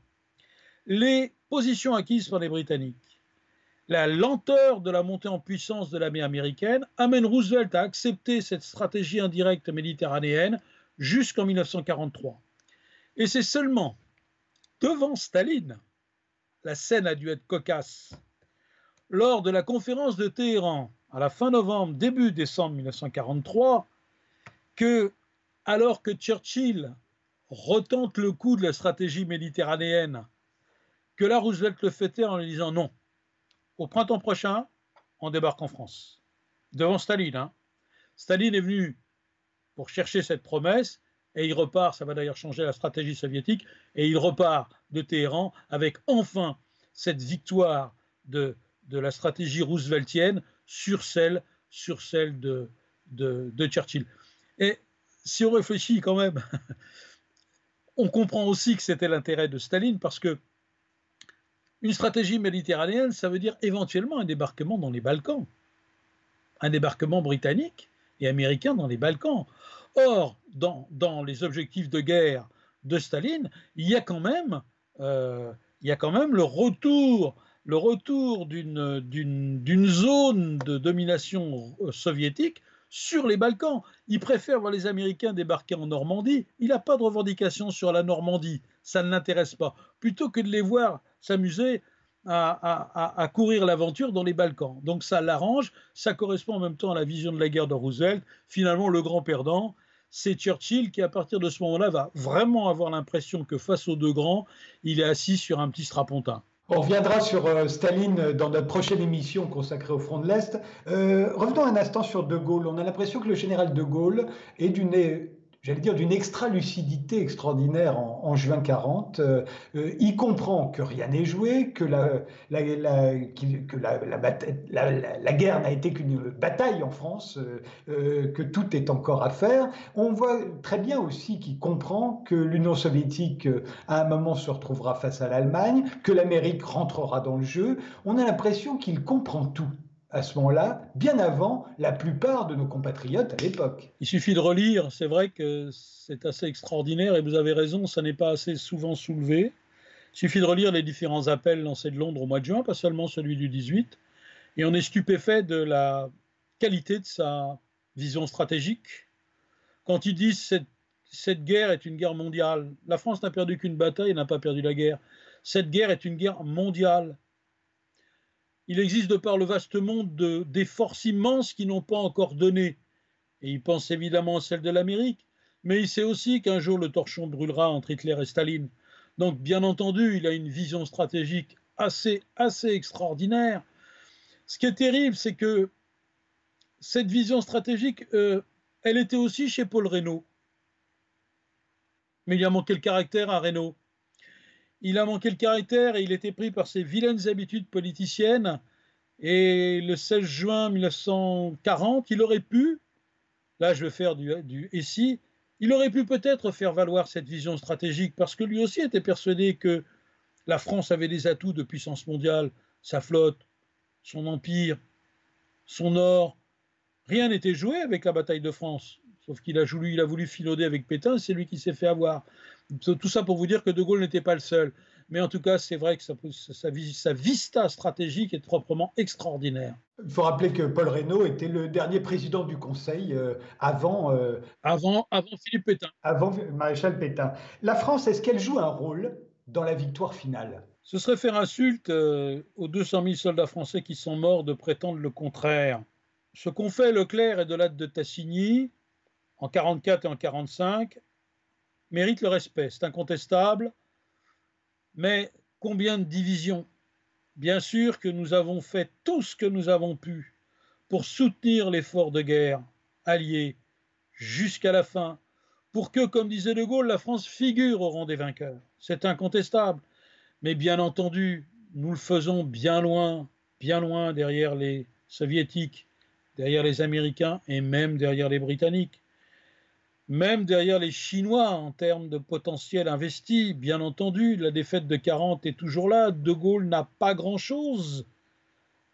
les positions acquises par les Britanniques la lenteur de la montée en puissance de l'armée américaine amène Roosevelt à accepter cette stratégie indirecte méditerranéenne jusqu'en 1943. Et c'est seulement devant Staline, la scène a dû être cocasse, lors de la conférence de Téhéran à la fin novembre, début décembre 1943, que, alors que Churchill retente le coup de la stratégie méditerranéenne, que là Roosevelt le fêtait en lui disant non, au printemps prochain, on débarque en France. Devant Staline. Hein. Staline est venu pour chercher cette promesse et il repart, ça va d'ailleurs changer la stratégie soviétique, et il repart de Téhéran avec enfin cette victoire de la stratégie rooseveltienne sur celle, de, Churchill. Et si on réfléchit quand même, on comprend aussi que c'était l'intérêt de Staline parce que une stratégie méditerranéenne, ça veut dire éventuellement un débarquement dans les Balkans, un débarquement britannique et américain dans les Balkans. Or, dans, dans les objectifs de guerre de Staline, il y a euh, il y a quand même le retour, le retour d'une zone de domination soviétique sur les Balkans. Il préfère voir les Américains débarquer en Normandie. Il n'a pas de revendication sur la Normandie. Ça ne l'intéresse pas. Plutôt que de les voir s'amuser à, courir l'aventure dans les Balkans. Donc ça l'arrange, ça correspond en même temps à la vision de la guerre de Roosevelt. Finalement, le grand perdant, c'est Churchill qui, à partir de ce moment-là, va vraiment avoir l'impression que face aux deux grands, il est assis sur un petit strapontin. On reviendra sur euh, Staline dans notre prochaine émission consacrée au front de l'Est. Euh, revenons un instant sur De Gaulle. On a l'impression que le général De Gaulle est d'une j'allais dire, d'une extra-lucidité extraordinaire en, juin 40. Euh, euh, il comprend que rien n'est joué, que la, guerre n'a été qu'une bataille en France, euh, que tout est encore à faire. On voit très bien aussi qu'il comprend que l'Union soviétique, à un moment, se retrouvera face à l'Allemagne, que l'Amérique rentrera dans le jeu. On a l'impression qu'il comprend tout à ce moment-là, bien avant la plupart de nos compatriotes à l'époque. Il suffit de relire, c'est vrai que c'est assez extraordinaire et vous avez raison, ça n'est pas assez souvent soulevé. Il suffit de relire les différents appels lancés de Londres au mois de juin, pas seulement celui du 18, et on est stupéfait de la qualité de sa vision stratégique. Quand il dit cette, cette guerre est une guerre mondiale, la France n'a perdu qu'une bataille et n'a pas perdu la guerre. Cette guerre est une guerre mondiale il existe de par le vaste monde des forces immenses qui n'ont pas encore donné. Et il pense évidemment à celle de l'Amérique, mais il sait aussi qu'un jour le torchon brûlera entre Hitler et Staline. Donc, bien entendu, il a une vision stratégique assez, extraordinaire. Ce qui est terrible, c'est que cette vision stratégique, euh, elle était aussi chez Paul Reynaud. Mais il a manqué le caractère à Reynaud? Il a manqué le caractère et il était pris par ses vilaines habitudes politiciennes. Et le 16 juin 1940, il aurait pu, là je vais faire du, du ici, il aurait pu peut-être faire valoir cette vision stratégique parce que lui aussi était persuadé que la France avait des atouts de puissance mondiale, sa flotte, son empire, son or. Rien n'était joué avec la bataille de France, sauf qu'il a voulu, il a voulu filauder avec Pétain, c'est lui qui s'est fait avoir. Tout ça pour vous dire que De Gaulle n'était pas le seul. Mais en tout cas, c'est vrai que sa, sa, vista stratégique est proprement extraordinaire. Il faut rappeler que Paul Reynaud était le dernier président du Conseil euh, avant, euh, avant, avant Philippe Pétain. Avant Maréchal Pétain. La France, est-ce qu'elle joue un rôle dans la victoire finale? Ce serait faire insulte euh, aux 200 000 soldats français qui sont morts de prétendre le contraire. Ce qu'ont fait Leclerc et Delatte de Tassigny en 44 et en 45 mérite le respect, c'est incontestable. Mais combien de divisions? Bien sûr que nous avons fait tout ce que nous avons pu pour soutenir l'effort de guerre allié jusqu'à la fin, pour que, comme disait De Gaulle, la France figure au rang des vainqueurs. C'est incontestable. Mais bien entendu, nous le faisons bien loin, bien loin derrière les soviétiques, derrière les Américains et même derrière les Britanniques même derrière les Chinois en termes de potentiel investi. Bien entendu, la défaite de 40 est toujours là. De Gaulle n'a pas grand-chose.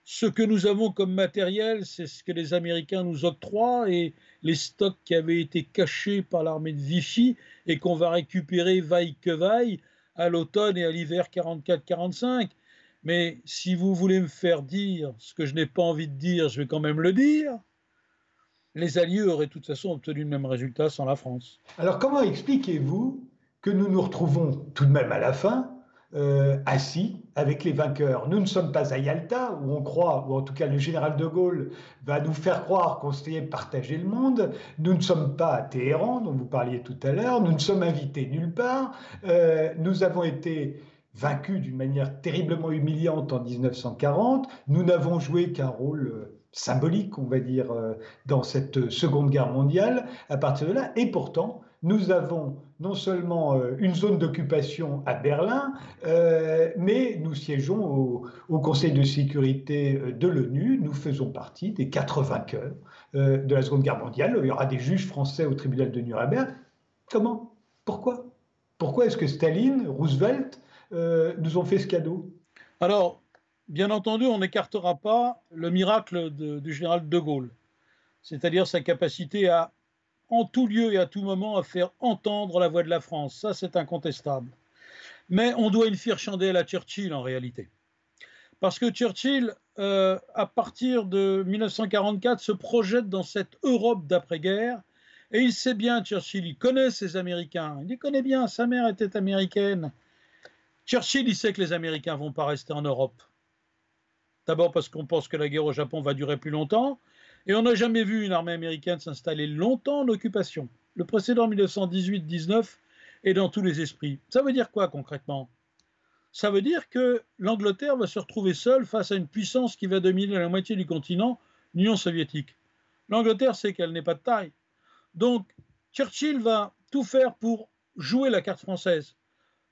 Ce que nous avons comme matériel, c'est ce que les Américains nous octroient et les stocks qui avaient été cachés par l'armée de Vichy et qu'on va récupérer vaille que vaille à l'automne et à l'hiver 44-45. Mais si vous voulez me faire dire ce que je n'ai pas envie de dire, je vais quand même le dire les Alliés auraient de toute façon obtenu le même résultat sans la France. Alors comment expliquez-vous que nous nous retrouvons tout de même à la fin euh, assis avec les vainqueurs? Nous ne sommes pas à Yalta, où on croit, ou en tout cas le général de Gaulle va nous faire croire qu'on s'est partagé le monde. Nous ne sommes pas à Téhéran, dont vous parliez tout à l'heure. Nous ne sommes invités nulle part. Euh, nous avons été vaincus d'une manière terriblement humiliante en 1940. Nous n'avons joué qu'un rôle euh, symbolique, on va dire, euh, dans cette Seconde Guerre mondiale à partir de là. Et pourtant, nous avons non seulement euh, une zone d'occupation à Berlin, euh, mais nous siégeons au, Conseil de sécurité de l'ONU. Nous faisons partie des quatre vainqueurs de la Seconde Guerre mondiale. Il y aura des juges français au tribunal de Nuremberg. Comment? Pourquoi? Pourquoi est-ce que Staline, Roosevelt nous ont fait ce cadeau? Alors, bien entendu, on n'écartera pas le miracle du général de Gaulle, c'est-à-dire sa capacité à, en tout lieu et à tout moment, à faire entendre la voix de la France. Ça, c'est incontestable. Mais on doit une fière chandelle à Churchill en réalité. Parce que Churchill, euh, à partir de 1944, se projette dans cette Europe d'après-guerre. Et il sait bien, Churchill, il connaît ses Américains, il les connaît bien, sa mère était américaine. Churchill, il sait que les Américains ne vont pas rester en Europe. D'abord parce qu'on pense que la guerre au Japon va durer plus longtemps, et on n'a jamais vu une armée américaine s'installer longtemps en occupation. Le précédent 1918-19 est dans tous les esprits. Ça veut dire quoi concrètement? Ça veut dire que l'Angleterre va se retrouver seule face à une puissance qui va dominer la moitié du continent, l'Union soviétique. L'Angleterre sait qu'elle n'est pas de taille. Donc, Churchill va tout faire pour jouer la carte française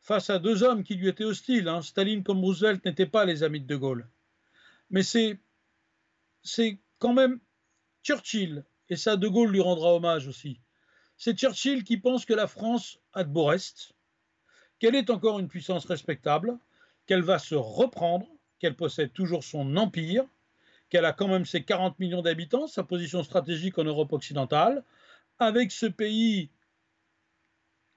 face à deux hommes qui lui étaient hostiles. Hein. Staline comme Roosevelt n'étaient pas les amis de De Gaulle. Mais c'est, c'est quand même Churchill, et ça De Gaulle lui rendra hommage aussi. C'est Churchill qui pense que la France a de beaux restes, qu'elle est encore une puissance respectable, qu'elle va se reprendre, qu'elle possède toujours son empire, qu'elle a quand même ses 40 millions d'habitants, sa position stratégique en Europe occidentale, avec ce pays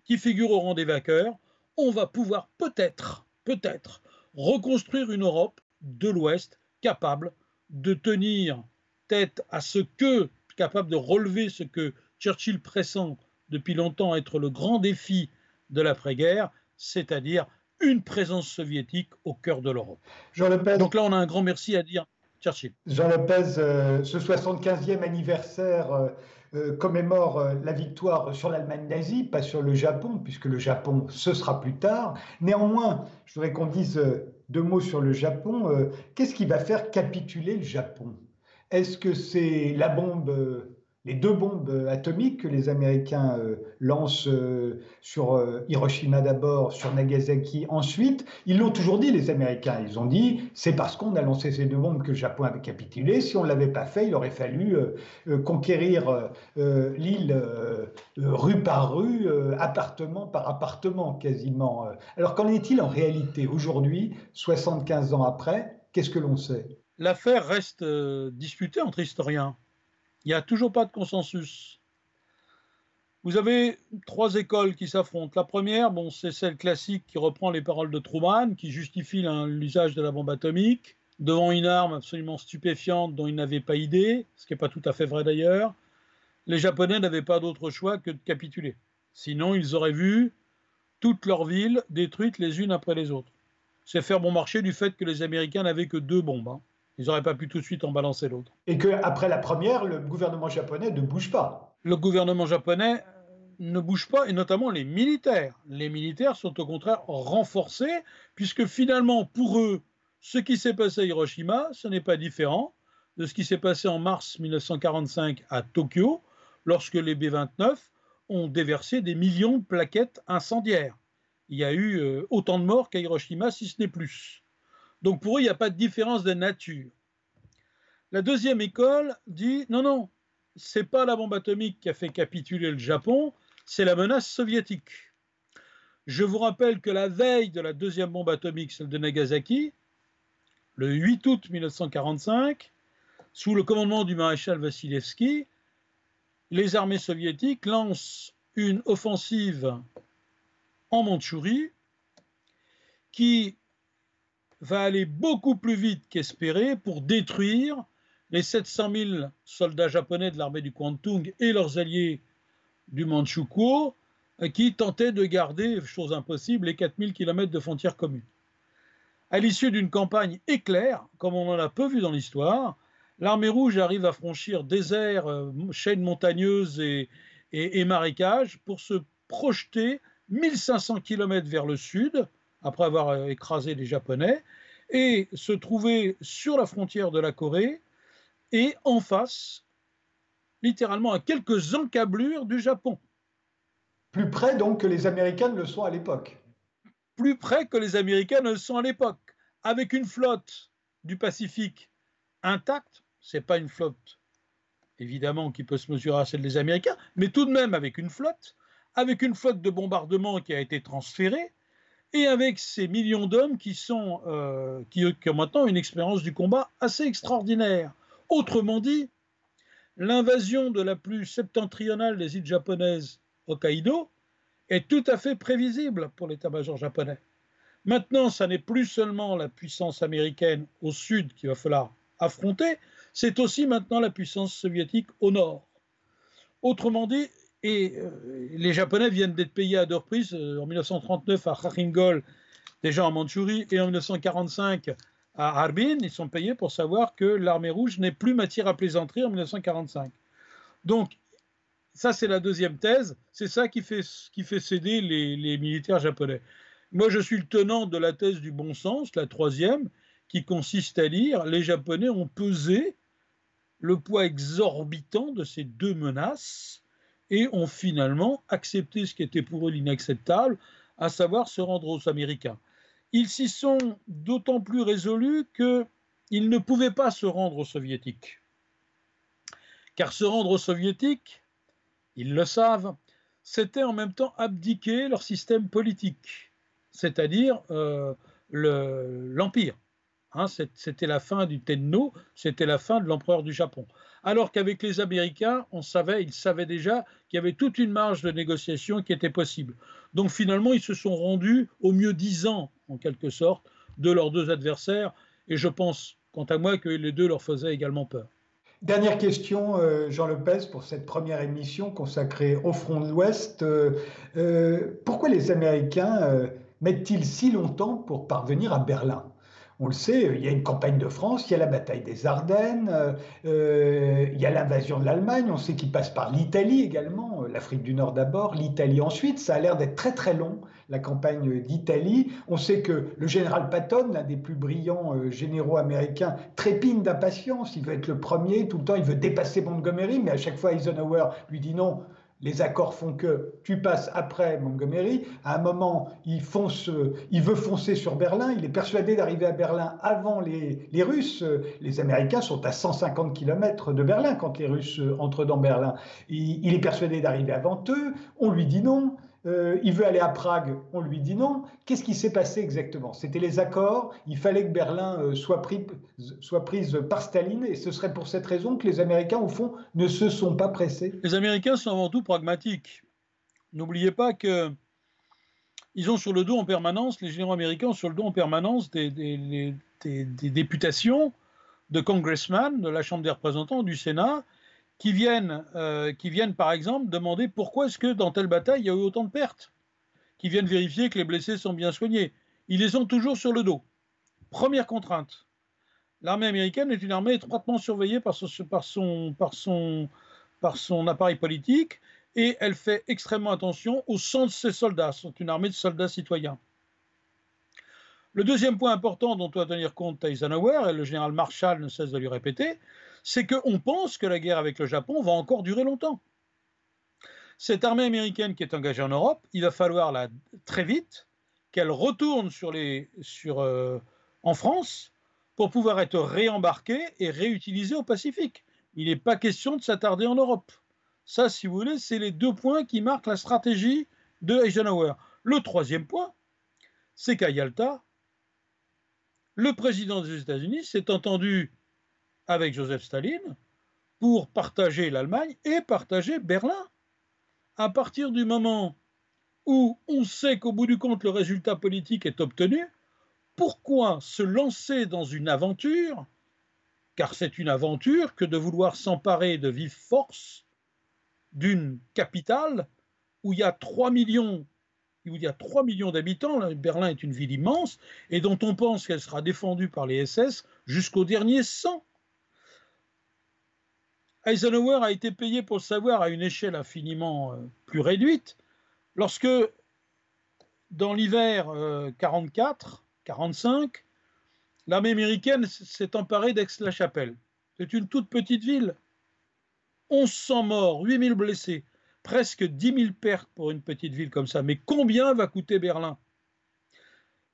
qui figure au rang des vainqueurs, on va pouvoir peut-être, peut-être, reconstruire une Europe de l'Ouest capable de tenir tête à ce que, capable de relever ce que Churchill pressent depuis longtemps être le grand défi de l'après-guerre, c'est-à-dire une présence soviétique au cœur de l'Europe. Donc là, on a un grand merci à dire Churchill. Jean Lopez, euh, ce 75e anniversaire euh, euh, commémore la victoire sur l'Allemagne nazie, pas sur le Japon, puisque le Japon, ce sera plus tard. Néanmoins, je voudrais qu'on dise deux mots sur le Japon. Qu'est-ce qui va faire capituler le Japon? Est-ce que c'est la bombe les deux bombes atomiques que les Américains euh, lancent euh, sur euh, Hiroshima d'abord, sur Nagasaki ensuite, ils l'ont toujours dit, les Américains. Ils ont dit, c'est parce qu'on a lancé ces deux bombes que le Japon avait capitulé. Si on ne l'avait pas fait, il aurait fallu conquérir l'île rue par rue, appartement par appartement quasiment. Alors qu'en est-il en réalité aujourd'hui, 75 ans après? Qu'est-ce que l'on sait? L'affaire reste disputée entre historiens. Il n'y a toujours pas de consensus. Vous avez trois écoles qui s'affrontent. La première, c'est celle classique qui reprend les paroles de Truman, qui justifie l'usage de la bombe atomique devant une arme absolument stupéfiante dont ils n'avaient pas idée, ce qui n'est pas tout à fait vrai d'ailleurs. Les Japonais n'avaient pas d'autre choix que de capituler. Sinon, ils auraient vu toutes leurs villes détruites les unes après les autres. C'est faire bon marché du fait que les Américains n'avaient que deux bombes. Hein. Ils n'auraient pas pu tout de suite en balancer l'autre. Et qu'après la première, le gouvernement japonais ne bouge pas. Le gouvernement japonais ne bouge pas, et notamment les militaires. Les militaires sont au contraire renforcés, puisque finalement, pour eux, ce qui s'est passé à Hiroshima, ce n'est pas différent de ce qui s'est passé en mars 1945 à Tokyo, lorsque les B-29 ont déversé des millions de plaquettes incendiaires. Il y a eu euh, autant de morts qu'à Hiroshima, si ce n'est plus. Donc pour eux, il n'y a pas de différence de nature. La deuxième école dit non, non, c'est pas la bombe atomique qui a fait capituler le Japon, c'est la menace soviétique. Je vous rappelle que la veille de la deuxième bombe atomique, celle de Nagasaki, le 8 août 1945, sous le commandement du maréchal Vassilevski, les armées soviétiques lancent une offensive en Mandchourie qui va aller beaucoup plus vite qu'espéré pour détruire les 700 000 soldats japonais de l'armée du Kwantung et leurs alliés du Manchukuo euh, qui tentaient de garder, chose impossible, les 4000 km de frontières communes. À l'issue d'une campagne éclair, comme on en a peu vu dans l'histoire, l'armée rouge arrive à franchir déserts, euh, chaînes montagneuses et, et marécages pour se projeter 1500 km vers le sud, après avoir euh, écrasé les Japonais, et se trouver sur la frontière de la Corée et en face, littéralement à quelques encablures du Japon. Plus près donc que les Américains ne le sont à l'époque. Plus près que les Américains ne le sont à l'époque, avec une flotte du Pacifique intacte, c'est pas une flotte évidemment qui peut se mesurer à celle des Américains, mais tout de même avec une flotte, avec une flotte de bombardement qui a été transférée, et avec ces millions d'hommes euh, qui, ont maintenant une expérience du combat assez extraordinaire. Autrement dit, l'invasion de la plus septentrionale des îles japonaises, Hokkaido, est tout à fait prévisible pour l'état-major japonais. Maintenant, ça n'est plus seulement la puissance américaine au sud qu'il va falloir affronter, c'est aussi maintenant la puissance soviétique au nord. Autrement dit, et euh, les Japonais viennent d'être payés à deux reprises, euh, en 1939 à Kharingol, déjà en Mandchourie, et en 1945 à Harbin, ils sont payés pour savoir que l'armée rouge n'est plus matière à plaisanterie en 1945. Donc, ça, c'est la deuxième thèse. C'est ça qui fait, qui fait céder les, les, militaires japonais. Moi, je suis le tenant de la thèse du bon sens, la troisième, qui consiste à dire les Japonais ont pesé le poids exorbitant de ces deux menaces et ont finalement accepté ce qui était pour eux l'inacceptable, à savoir se rendre aux Américains. Ils s'y sont d'autant plus résolus qu'ils ne pouvaient pas se rendre aux Soviétiques. Car se rendre aux Soviétiques, ils le savent, c'était en même temps abdiquer leur système politique, c'est-à-dire euh, l'Empire. Hein, c'était la fin du Tenno, c'était la fin de l'empereur du Japon. Alors qu'avec les Américains, on savait, ils savaient déjà qu'il y avait toute une marge de négociation qui était possible. Donc finalement, ils se sont rendus au mieux dix ans, en quelque sorte, de leurs deux adversaires. Et je pense, quant à moi, que les deux leur faisaient également peur. Dernière question, euh, Jean Lopez, pour cette première émission consacrée au front de l'Ouest. Euh, euh, pourquoi les Américains mettent-ils si longtemps pour parvenir à Berlin? On le sait, il y a une campagne de France, il y a la bataille des Ardennes, euh, il y a l'invasion de l'Allemagne, on sait qu'il passe par l'Italie également, euh, l'Afrique du Nord d'abord, l'Italie ensuite. Ça a l'air d'être très très long, la campagne d'Italie. On sait que le général Patton, l'un des plus brillants euh, généraux américains, trépigne d'impatience. Il veut être le premier, tout le temps il veut dépasser Montgomery, mais à chaque fois Eisenhower lui dit non, les accords font que tu passes après Montgomery. À un moment, il, veut foncer sur Berlin. Il est persuadé d'arriver à Berlin avant les, Russes. Les Américains sont à 150 km de Berlin quand les Russes entrent dans Berlin. il est persuadé d'arriver avant eux. On lui dit non. Euh, il veut aller à Prague, on lui dit non. Qu'est-ce qui s'est passé exactement? C'était les accords, il fallait que Berlin euh, soit, soit prise par Staline, et ce serait pour cette raison que les Américains, au fond, ne se sont pas pressés. Les Américains sont avant tout pragmatiques. N'oubliez pas que ils ont sur le dos en permanence, les généraux américains ont sur le dos en permanence des, des députations de congressmen de la Chambre des représentants, du Sénat, qui viennent, euh, qui viennent par exemple demander pourquoi est-ce que dans telle bataille il y a eu autant de pertes, qui viennent vérifier que les blessés sont bien soignés. Ils les ont toujours sur le dos. Première contrainte. L'armée américaine est une armée étroitement surveillée par son, par son, par son, par son appareil politique et elle fait extrêmement attention au sang de ses soldats. C'est une armée de soldats citoyens. Le deuxième point important dont doit tenir compte Eisenhower, et le général Marshall ne cesse de lui répéter, c'est qu'on pense que la guerre avec le Japon va encore durer longtemps. Cette armée américaine qui est engagée en Europe, il va falloir très vite qu'elle retourne euh, en France pour pouvoir être réembarquée et réutilisée au Pacifique. Il n'est pas question de s'attarder en Europe. Ça, si vous voulez, c'est les deux points qui marquent la stratégie de Eisenhower. Le troisième point, c'est qu'à Yalta, le président des États-Unis s'est entendu avec Joseph Staline pour partager l'Allemagne et partager Berlin. À partir du moment où on sait qu'au bout du compte le résultat politique est obtenu, pourquoi se lancer dans une aventure Car c'est une aventure que de vouloir s'emparer de vive force d'une capitale où il y a 3 millions où il y a 3 millions d'habitants, Berlin est une ville immense, et dont on pense qu'elle sera défendue par les SS jusqu'au dernier sang. Eisenhower a été payé pour le savoir à une échelle infiniment euh, plus réduite lorsque, dans l'hiver 44-45, euh, l'armée américaine s'est emparée d'Aix-la-Chapelle. C'est une toute petite ville. 1100 morts, 8000 blessés, presque 10 000 pertes pour une petite ville comme ça. Mais combien va coûter Berlin?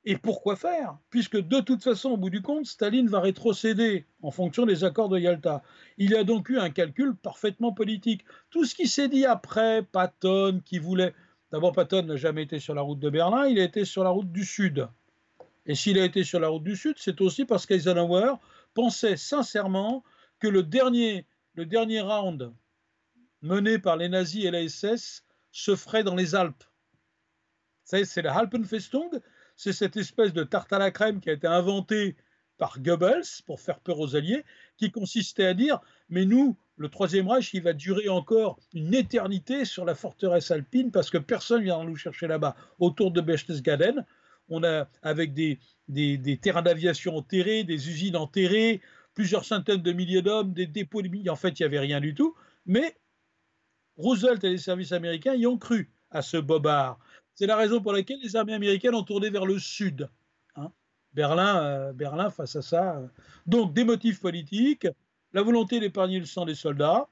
Et pourquoi faire? Puisque de toute façon, au bout du compte, Staline va rétrocéder en fonction des accords de Yalta. Il y a donc eu un calcul parfaitement politique. Tout ce qui s'est dit après, Patton qui voulait... D'abord, Patton n'a jamais été sur la route de Berlin, il a été sur la route du Sud. Et s'il a été sur la route du Sud, c'est aussi parce qu'Eisenhower pensait sincèrement que le dernier, le dernier round mené par les nazis et la SS se ferait dans les Alpes. C'est la Alpenfestung, c'est cette espèce de tarte à la crème qui a été inventée par Goebbels pour faire peur aux Alliés, qui consistait à dire mais nous, le Troisième Reich, il va durer encore une éternité sur la forteresse alpine parce que personne ne viendra nous chercher là-bas. Autour de Berchtesgaden, on a avec des, des, terrains d'aviation enterrés, des usines enterrées, plusieurs centaines de milliers d'hommes, des dépôts de milliers. En fait, il n'y avait rien du tout. Mais Roosevelt et les services américains y ont cru à ce bobard. C'est la raison pour laquelle les armées américaines ont tourné vers le sud. Hein. Berlin, euh, Berlin face à ça. Euh. Donc des motifs politiques, la volonté d'épargner le sang des soldats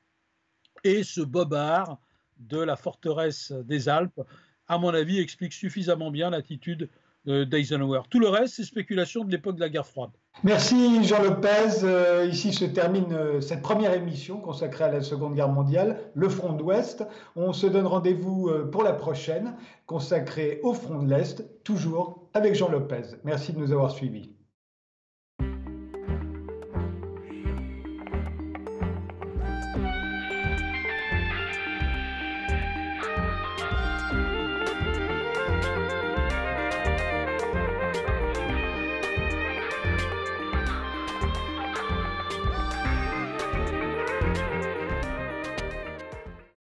et ce bobard de la forteresse des Alpes, à mon avis, explique suffisamment bien l'attitude d'Eisenhower. Tout le reste, c'est spéculation de l'époque de la guerre froide. Merci Jean Lopez. Euh, ici se termine euh, cette première émission consacrée à la Seconde Guerre mondiale, le front de l'Ouest. On se donne rendez-vous euh, pour la prochaine, consacrée au front de l'Est, toujours avec Jean Lopez. Merci de nous avoir suivis.